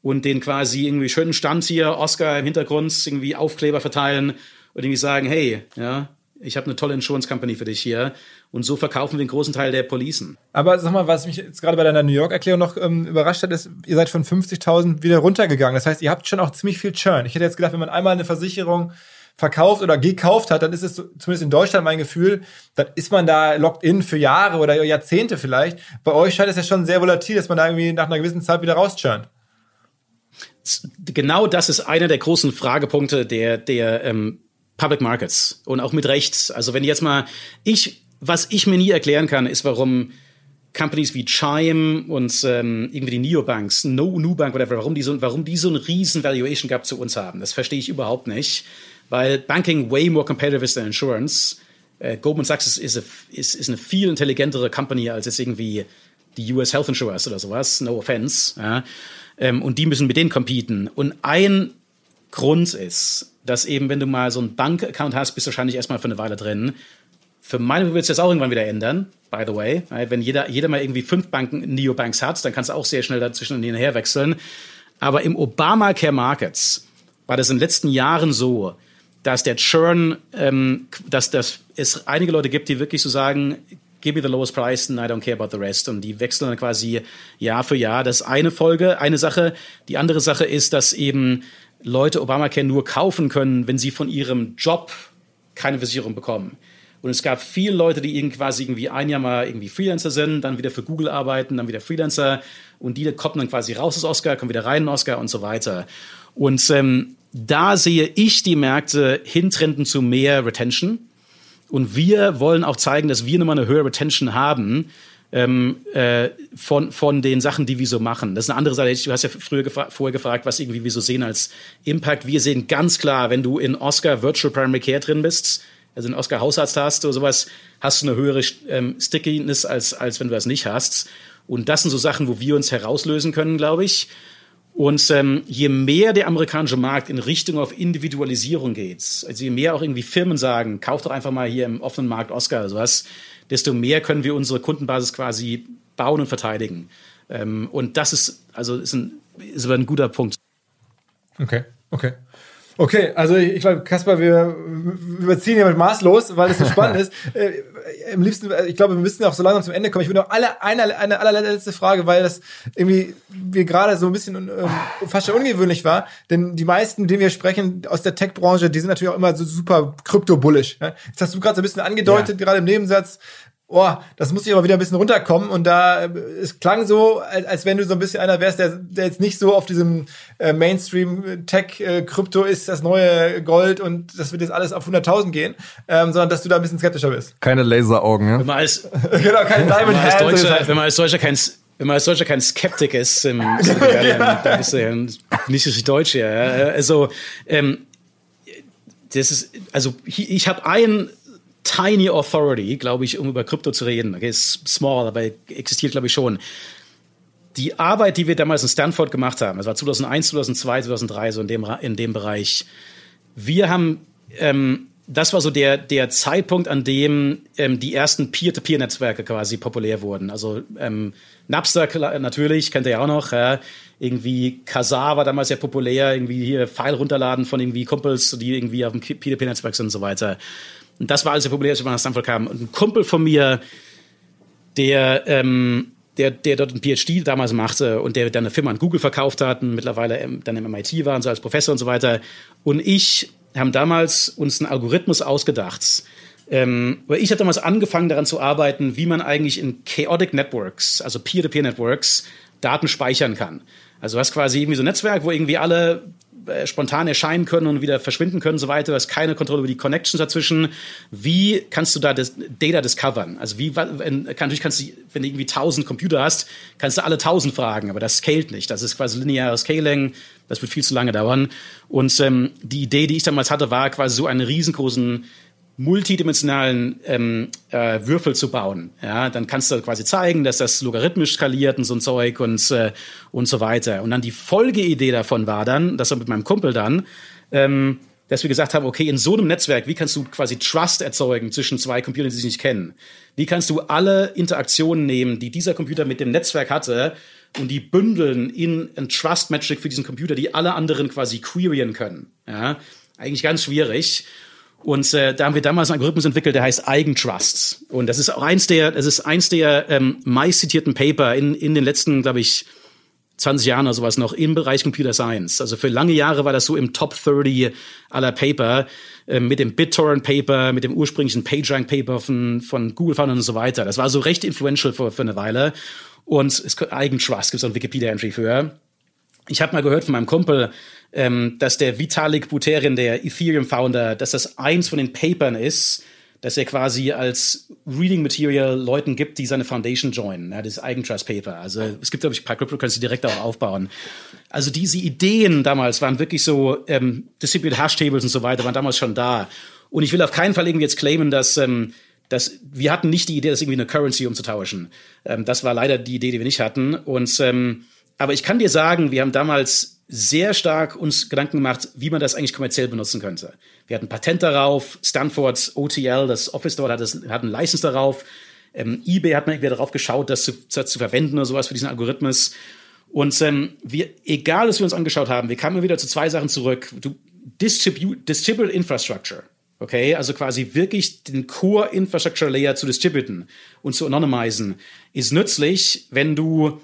und den quasi irgendwie schönen Stand hier, Oscar im Hintergrund, irgendwie Aufkleber verteilen und irgendwie sagen, hey, ja, ich habe eine tolle Insurance Company für dich hier. Und so verkaufen wir den großen Teil der Policen. Aber sag mal, was mich jetzt gerade bei deiner New York-Erklärung noch ähm, überrascht hat, ist, ihr seid von 50.000 wieder runtergegangen. Das heißt, ihr habt schon auch ziemlich viel Churn. Ich hätte jetzt gedacht, wenn man einmal eine Versicherung verkauft oder gekauft hat, dann ist es zumindest in Deutschland mein Gefühl, dann ist man da locked in für Jahre oder Jahrzehnte vielleicht. Bei euch scheint es ja schon sehr volatil, dass man da irgendwie nach einer gewissen Zeit wieder rauschurnt. Genau das ist einer der großen Fragepunkte der, der ähm, Public Markets und auch mit Rechts. Also wenn jetzt mal ich, was ich mir nie erklären kann, ist, warum Companies wie Chime und ähm, irgendwie die Neobanks, No Nubank, whatever, warum die so, warum die so einen riesen Valuation Gap zu uns haben. Das verstehe ich überhaupt nicht weil Banking way more competitive ist than Insurance. Äh, Goldman Sachs ist, ist, ist, ist, eine viel intelligentere Company als jetzt irgendwie die US Health Insurers oder sowas. No offense. Ja. Ähm, und die müssen mit denen competen. Und ein Grund ist, dass eben, wenn du mal so einen Bankaccount hast, bist du wahrscheinlich erstmal für eine Weile drin. Für meine wird es jetzt auch irgendwann wieder ändern, by the way. Wenn jeder, jeder mal irgendwie fünf Banken, Neobanks hat, dann kannst du auch sehr schnell dazwischen und hinterher wechseln. Aber im Obamacare Markets war das in den letzten Jahren so, dass der Churn, ähm, dass, dass es einige Leute gibt, die wirklich so sagen, give me the lowest price and I don't care about the rest. Und die wechseln dann quasi Jahr für Jahr. Das ist eine Folge, eine Sache. Die andere Sache ist, dass eben Leute Obamacare nur kaufen können, wenn sie von ihrem Job keine Versicherung bekommen. Und es gab viele Leute, die irgendwie quasi irgendwie ein Jahr mal irgendwie Freelancer sind, dann wieder für Google arbeiten, dann wieder Freelancer und die kommen dann quasi raus aus Oscar, kommen wieder rein in Oscar und so weiter. Und ähm, da sehe ich die Märkte hintrenden zu mehr Retention. Und wir wollen auch zeigen, dass wir nochmal eine höhere Retention haben ähm, äh, von, von den Sachen, die wir so machen. Das ist eine andere Sache. Du hast ja früher gefra vorher gefragt, was irgendwie wir so sehen als Impact. Wir sehen ganz klar, wenn du in Oscar Virtual Primary Care drin bist, also in Oscar Hausarzt hast oder sowas, hast du eine höhere ähm, Stickiness, als, als wenn du das nicht hast. Und das sind so Sachen, wo wir uns herauslösen können, glaube ich. Und ähm, je mehr der amerikanische Markt in Richtung auf Individualisierung geht, also je mehr auch irgendwie Firmen sagen, kauft doch einfach mal hier im offenen Markt Oscar oder sowas, desto mehr können wir unsere Kundenbasis quasi bauen und verteidigen. Ähm, und das ist also ist, ein, ist aber ein guter Punkt. Okay, okay. Okay, also ich, glaube, Kaspar, wir überziehen hier mit maßlos, weil es so spannend ist. Äh, im liebsten, ich glaube, wir müssen auch so langsam zum Ende kommen. Ich würde noch alle, eine, eine allerletzte Frage, weil das irgendwie wir gerade so ein bisschen ähm, fast schon ungewöhnlich war. Denn die meisten, mit denen wir sprechen aus der Tech-Branche, die sind natürlich auch immer so super krypto-bullish. Ja? Jetzt hast du gerade so ein bisschen angedeutet, ja. gerade im Nebensatz, oh, das muss ich aber wieder ein bisschen runterkommen. Und da, äh, es klang so, als, als wenn du so ein bisschen einer wärst, der, der jetzt nicht so auf diesem äh, Mainstream-Tech-Krypto äh, ist das neue Gold und das wird jetzt alles auf 100.000 gehen, ähm, sondern dass du da ein bisschen skeptischer bist. Keine Laseraugen, ja? Wenn man als, genau, kein Diamond wenn man als Deutscher, wenn man als Deutscher kein wenn man als Deutscher kein Skeptik ist, ähm, ja. dann bist du ja nicht deutsch, ja. Also, ähm, das ist, also ich habe einen tiny authority, glaube ich, um über Krypto zu reden. Okay, ist small, aber existiert, glaube ich, schon. Die Arbeit, die wir damals in Stanford gemacht haben, das war 2001, 2002, 2003, so in dem, in dem Bereich. Wir haben, ähm, das war so der, der Zeitpunkt, an dem ähm, die ersten Peer-to-Peer-Netzwerke quasi populär wurden. Also ähm, Napster natürlich, kennt ihr ja auch noch. Ja. Irgendwie Kazaa war damals sehr populär, irgendwie hier File runterladen von irgendwie Kumpels, die irgendwie auf dem Peer-to-Peer-Netzwerk sind und so weiter. Und das war sehr populär, als ich nach Stanford kam. Und ein Kumpel von mir, der, ähm, der, der dort ein PhD damals machte und der dann eine Firma an Google verkauft hat und mittlerweile dann im MIT war und so als Professor und so weiter. Und ich haben damals uns einen Algorithmus ausgedacht. Ähm, weil ich habe damals angefangen daran zu arbeiten, wie man eigentlich in Chaotic Networks, also Peer-to-Peer-Networks, Daten speichern kann. Also du hast quasi irgendwie so ein Netzwerk, wo irgendwie alle äh, spontan erscheinen können und wieder verschwinden können und so weiter. Du hast keine Kontrolle über die Connections dazwischen. Wie kannst du da das Data discovern? Also wie, wenn, natürlich kannst du, wenn du irgendwie tausend Computer hast, kannst du alle tausend fragen, aber das scaled nicht. Das ist quasi lineares Scaling. Das wird viel zu lange dauern. Und ähm, die Idee, die ich damals hatte, war quasi so einen riesengroßen multidimensionalen ähm, äh, Würfel zu bauen. Ja, dann kannst du quasi zeigen, dass das logarithmisch skaliert und so ein Zeug und, äh, und so weiter. Und dann die Folgeidee davon war dann, das war mit meinem Kumpel dann, ähm, dass wir gesagt haben, okay, in so einem Netzwerk, wie kannst du quasi Trust erzeugen zwischen zwei Computern, die sich nicht kennen? Wie kannst du alle Interaktionen nehmen, die dieser Computer mit dem Netzwerk hatte, und die bündeln in ein Trust Metric für diesen Computer, die alle anderen quasi queryen können? Ja, eigentlich ganz schwierig. Und äh, da haben wir damals einen Algorithmus entwickelt, der heißt Eigentrusts. Und das ist auch eins der, das ist eins der ähm, meist zitierten Paper in, in den letzten, glaube ich, 20 Jahren oder sowas noch im Bereich Computer Science. Also für lange Jahre war das so im Top 30 aller Paper, äh, mit dem BitTorrent Paper, mit dem ursprünglichen PageRank Paper von, von Google Foundern und so weiter. Das war so recht influential für, für eine Weile. Und es, Eigentrust gibt es auch ein Wikipedia-Entry für. Ich habe mal gehört von meinem Kumpel, ähm, dass der Vitalik Buterin, der Ethereum-Founder, dass das eins von den Papern ist, dass er quasi als Reading Material Leuten gibt, die seine Foundation joinen, ja, das Eigentrust Paper. Also es gibt, glaube ich, ein paar Cryptocurrency direkt auch aufbauen. Also diese Ideen damals waren wirklich so, ähm, Distributed Hash Tables und so weiter waren damals schon da. Und ich will auf keinen Fall irgendwie jetzt claimen, dass ähm, dass wir hatten nicht die Idee, das irgendwie eine Currency umzutauschen. Ähm, das war leider die Idee, die wir nicht hatten. Und ähm, aber ich kann dir sagen, wir haben damals sehr stark uns Gedanken gemacht, wie man das eigentlich kommerziell benutzen könnte. Wir hatten Patent darauf, Stanfords OTL, das Office dort hat, das, hat einen License darauf. Ähm, eBay hat mal wieder darauf geschaut, das zu, das zu verwenden oder sowas für diesen Algorithmus. Und ähm, wir, egal, was wir uns angeschaut haben, wir kamen wieder zu zwei Sachen zurück. Du, Distribute, Distributed Infrastructure. Okay, also quasi wirklich den Core Infrastructure Layer zu distributen und zu anonymisieren, ist nützlich, wenn du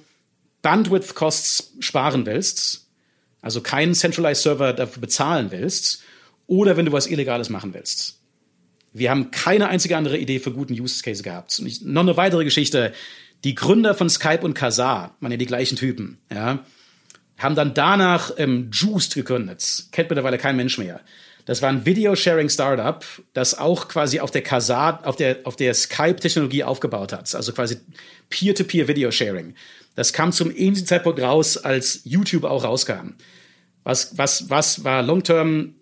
Bandwidth Costs sparen willst also keinen Centralized Server dafür bezahlen willst, oder wenn du was Illegales machen willst. Wir haben keine einzige andere Idee für guten Use Case gehabt. Und ich, noch eine weitere Geschichte. Die Gründer von Skype und Kazaa, man ja die gleichen Typen, ja, haben dann danach ähm, Juiced gegründet. Kennt mittlerweile kein Mensch mehr. Das war ein Video-Sharing-Startup, das auch quasi auf der Kazaa, auf der, auf der Skype-Technologie aufgebaut hat. Also quasi Peer-to-Peer-Video-Sharing. Das kam zum ähnlichen Zeitpunkt raus, als YouTube auch rauskam. Was, was, was war long-term,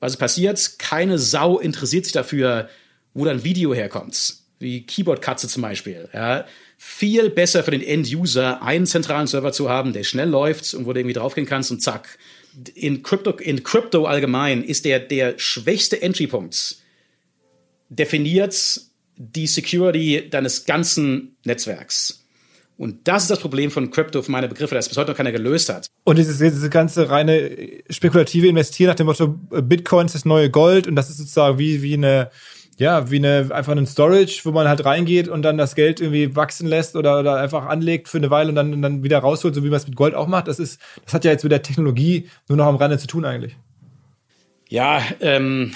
was ist passiert? Keine Sau interessiert sich dafür, wo dann Video herkommt. Wie Keyboard-Katze zum Beispiel. Ja. Viel besser für den End-User, einen zentralen Server zu haben, der schnell läuft und wo du irgendwie draufgehen kannst und zack. In Crypto, in Crypto allgemein ist der, der schwächste Entry-Punkt definiert die Security deines ganzen Netzwerks. Und das ist das Problem von Crypto für meine Begriffe, das bis heute noch keiner gelöst hat. Und dieses, diese ganze reine spekulative Investieren nach dem Motto, Bitcoin ist das neue Gold und das ist sozusagen wie, wie eine, ja, wie eine, einfach ein Storage, wo man halt reingeht und dann das Geld irgendwie wachsen lässt oder, oder einfach anlegt für eine Weile und dann, und dann wieder rausholt, so wie man es mit Gold auch macht. Das ist, das hat ja jetzt mit der Technologie nur noch am Rande zu tun eigentlich. Ja, ähm,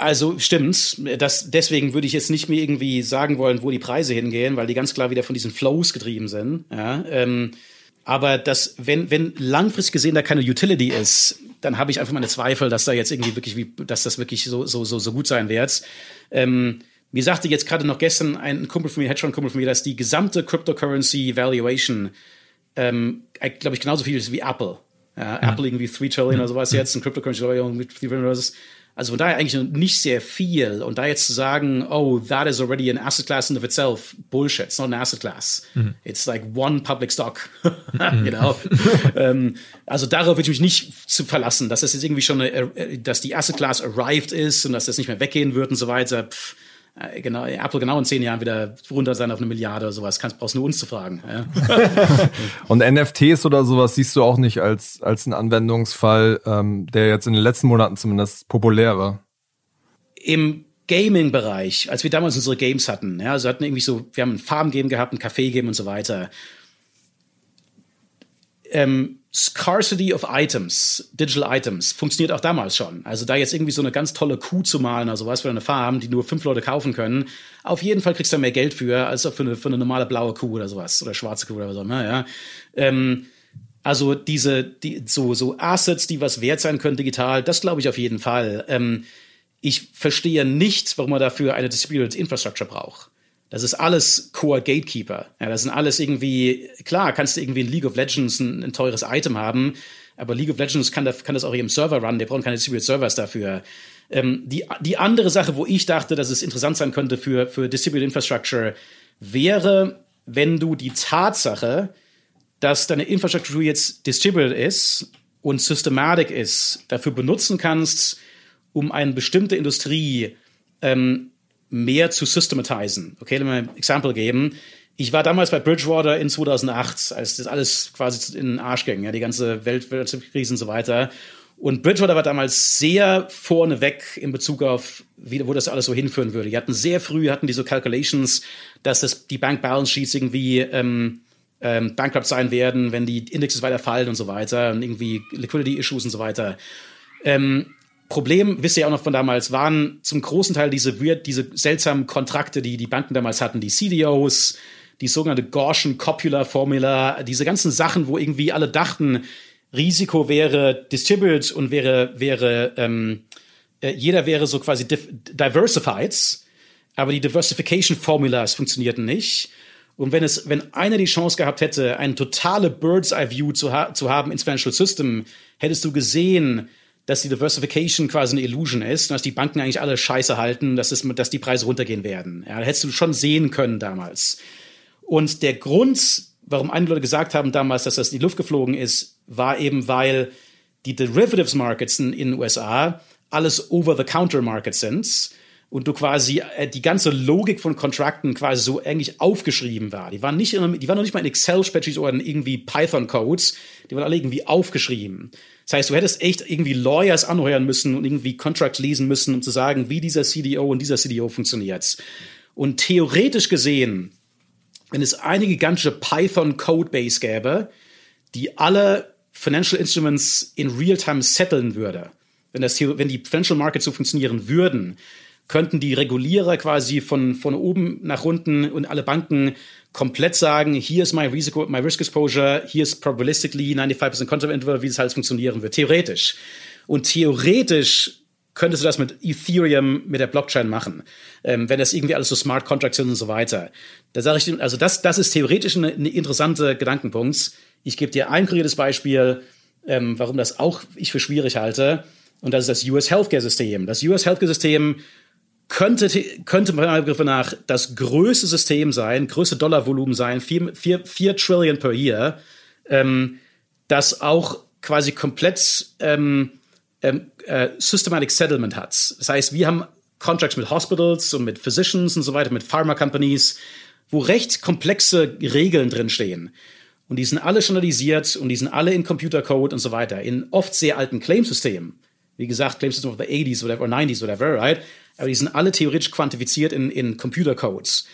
also stimmt's. Das, deswegen würde ich jetzt nicht mehr irgendwie sagen wollen, wo die Preise hingehen, weil die ganz klar wieder von diesen Flows getrieben sind. Ja, ähm, aber das, wenn, wenn langfristig gesehen da keine Utility ist, dann habe ich einfach meine Zweifel, dass da jetzt irgendwie wirklich, wie, dass das wirklich so, so, so, so gut sein wird. Ähm, mir sagte jetzt gerade noch gestern ein Kumpel von mir, Hedgefonds-Kumpel von mir, dass die gesamte Cryptocurrency Valuation, ähm, glaube ich, genauso viel ist wie Apple. Ja, mhm. Apple irgendwie 3 Trillion oder sowas jetzt, ein Cryptocurrency mit 3 Trillion oder. Also von daher eigentlich nicht sehr viel. Und da jetzt zu sagen, oh, that is already an asset class in of itself, Bullshit. It's not an asset class. Mhm. It's like one public stock. you know? ähm, also darauf würde ich mich nicht zu verlassen, dass das jetzt irgendwie schon, eine, äh, dass die asset class arrived ist und dass das nicht mehr weggehen wird und so weiter. Pff genau, Apple genau in zehn Jahren wieder runter sein auf eine Milliarde oder sowas. Kannst, brauchst nur uns zu fragen. Ja. und NFTs oder sowas siehst du auch nicht als, als einen Anwendungsfall, ähm, der jetzt in den letzten Monaten zumindest populär war. Im Gaming-Bereich, als wir damals unsere Games hatten, ja, also hatten irgendwie so, wir haben ein Farm-Game gehabt, ein Café-Game und so weiter. Ähm, Scarcity of Items, Digital Items, funktioniert auch damals schon. Also da jetzt irgendwie so eine ganz tolle Kuh zu malen, also was für eine Farm, die nur fünf Leute kaufen können, auf jeden Fall kriegst du mehr Geld für, als für eine, für eine normale blaue Kuh oder sowas, oder schwarze Kuh oder so, naja. Ähm, also diese, die, so, so Assets, die was wert sein können digital, das glaube ich auf jeden Fall. Ähm, ich verstehe nicht, warum man dafür eine Distributed Infrastructure braucht. Das ist alles Core Gatekeeper. Ja, das sind alles irgendwie, klar, kannst du irgendwie in League of Legends ein, ein teures Item haben, aber League of Legends kann, das, kann das auch im Server run, der braucht keine Distributed Servers dafür. Ähm, die, die andere Sache, wo ich dachte, dass es interessant sein könnte für, für Distributed Infrastructure, wäre, wenn du die Tatsache, dass deine Infrastruktur jetzt distributed ist und systematic ist, dafür benutzen kannst, um eine bestimmte Industrie ähm, mehr zu systematisieren. Okay, lass mal ein Exempel geben. Ich war damals bei Bridgewater in 2008, als das alles quasi in den Arsch ging, ja, die ganze Weltwirtschaftskrise und so weiter. Und Bridgewater war damals sehr vorneweg in Bezug auf, wie, wo das alles so hinführen würde. Die hatten sehr früh, hatten die so Calculations, dass das, die Bank Balance Sheets irgendwie ähm, ähm, bankrupt sein werden, wenn die Indexes weiter fallen und so weiter und irgendwie Liquidity Issues und so weiter. Ähm, Problem, wisst ihr auch noch von damals, waren zum großen Teil diese, diese seltsamen Kontrakte, die die Banken damals hatten, die CDOs, die sogenannte Gaussian Copula Formula, diese ganzen Sachen, wo irgendwie alle dachten, Risiko wäre distributed und wäre, wäre, ähm, äh, jeder wäre so quasi diversified, aber die Diversification Formulas funktionierten nicht. Und wenn es, wenn einer die Chance gehabt hätte, eine totale Bird's Eye View zu, ha zu haben ins Financial System, hättest du gesehen, dass die Diversification quasi eine Illusion ist, dass die Banken eigentlich alle Scheiße halten, dass, es, dass die Preise runtergehen werden. Ja, hättest du schon sehen können damals. Und der Grund, warum einige Leute gesagt haben damals, dass das in die Luft geflogen ist, war eben, weil die Derivatives Markets in den USA alles Over-the-Counter-Markets sind und du quasi äh, die ganze Logik von Kontrakten quasi so eigentlich aufgeschrieben war. Die waren nicht, in, die waren noch nicht mal in Excel-Spreadsheets oder in irgendwie Python-Codes, die waren alle irgendwie aufgeschrieben. Das heißt, du hättest echt irgendwie Lawyers anheuern müssen und irgendwie Contracts lesen müssen, um zu sagen, wie dieser CDO und dieser CDO funktioniert. Und theoretisch gesehen, wenn es eine gigantische Python Codebase gäbe, die alle Financial Instruments in Real-Time setteln würde, wenn, das, wenn die Financial Markets so funktionieren würden, könnten die Regulierer quasi von, von oben nach unten und alle Banken komplett sagen, hier ist mein Risiko, my Risk Exposure, hier ist probabilistically 95% Conservative Interval, wie das alles funktionieren wird. Theoretisch. Und theoretisch könntest du das mit Ethereum, mit der Blockchain machen, ähm, wenn das irgendwie alles so Smart Contracts sind und so weiter. Da sage ich, also das, das ist theoretisch eine, eine interessante Gedankenpunkt. Ich gebe dir ein konkretes Beispiel, ähm, warum das auch ich für schwierig halte. Und das ist das US Healthcare System. Das US Healthcare System könnte, könnte meiner Begriffe nach das größte System sein, größte Dollarvolumen sein, 4, 4, 4 Trillion per Year, ähm, das auch quasi komplett ähm, ähm, äh, Systematic Settlement hat. Das heißt, wir haben Contracts mit Hospitals und mit Physicians und so weiter, mit Pharma Companies, wo recht komplexe Regeln drinstehen. Und die sind alle standardisiert und die sind alle in Computercode und so weiter, in oft sehr alten Claimsystemen. Wie gesagt, Claimsystem of the 80s oder 90s, whatever, right? Aber die sind alle theoretisch quantifiziert in, in Computercodes.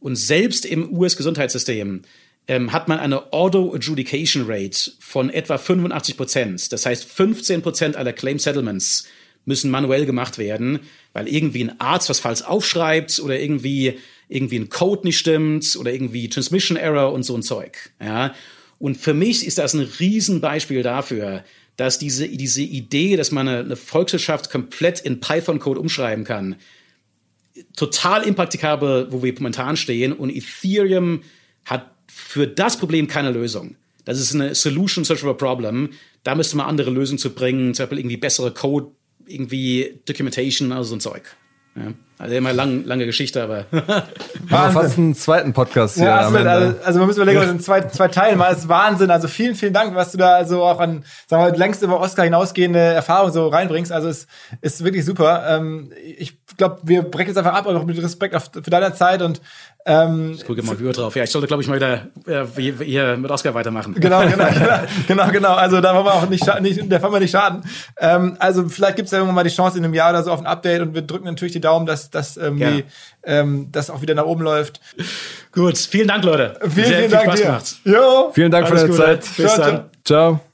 Und selbst im US-Gesundheitssystem ähm, hat man eine Auto-Adjudication Rate von etwa 85 Prozent. Das heißt, 15 Prozent aller Claim Settlements müssen manuell gemacht werden, weil irgendwie ein Arzt was falsch aufschreibt oder irgendwie irgendwie ein Code nicht stimmt oder irgendwie Transmission Error und so ein Zeug. Ja. Und für mich ist das ein Riesenbeispiel dafür, dass diese, diese Idee, dass man eine, eine Volkswirtschaft komplett in Python-Code umschreiben kann, total impraktikabel, wo wir momentan stehen. Und Ethereum hat für das Problem keine Lösung. Das ist eine Solution search for a problem. Da müsste man andere Lösungen zu bringen, zum Beispiel irgendwie bessere Code, irgendwie Documentation, also so ein Zeug. Ja. Also immer lang, lange Geschichte, aber. Haben wir fast einen zweiten Podcast hier. Ja, also, also, also man muss überlegen, was in zwei, zwei Teilen mal. Das ist Wahnsinn. Also vielen, vielen Dank, was du da also auch an, sagen wir mal, längst über Oscar hinausgehende Erfahrung so reinbringst. Also es ist wirklich super. Ähm, ich glaube, wir brechen jetzt einfach ab, aber auch mit Respekt auf, für deine Zeit und ähm, ich gucke mal Viewer drauf. Ja, ich sollte, glaube ich, mal wieder äh, hier mit Oscar weitermachen. Genau, genau, genau, genau, genau. Also da wollen wir auch nicht, nicht der wollen wir nicht schaden. Ähm, also vielleicht gibt es ja irgendwann mal die Chance in einem Jahr oder so auf ein Update und wir drücken natürlich die Daumen, dass, dass ähm, die, ähm, das auch wieder nach oben läuft. Gut, vielen Dank, Leute. Vielen, Sehr vielen Dank Spaß dir. Gemacht. Jo. Vielen Dank Alles für deine Zeit. Bis ciao, dann. ciao.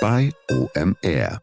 bei OMR.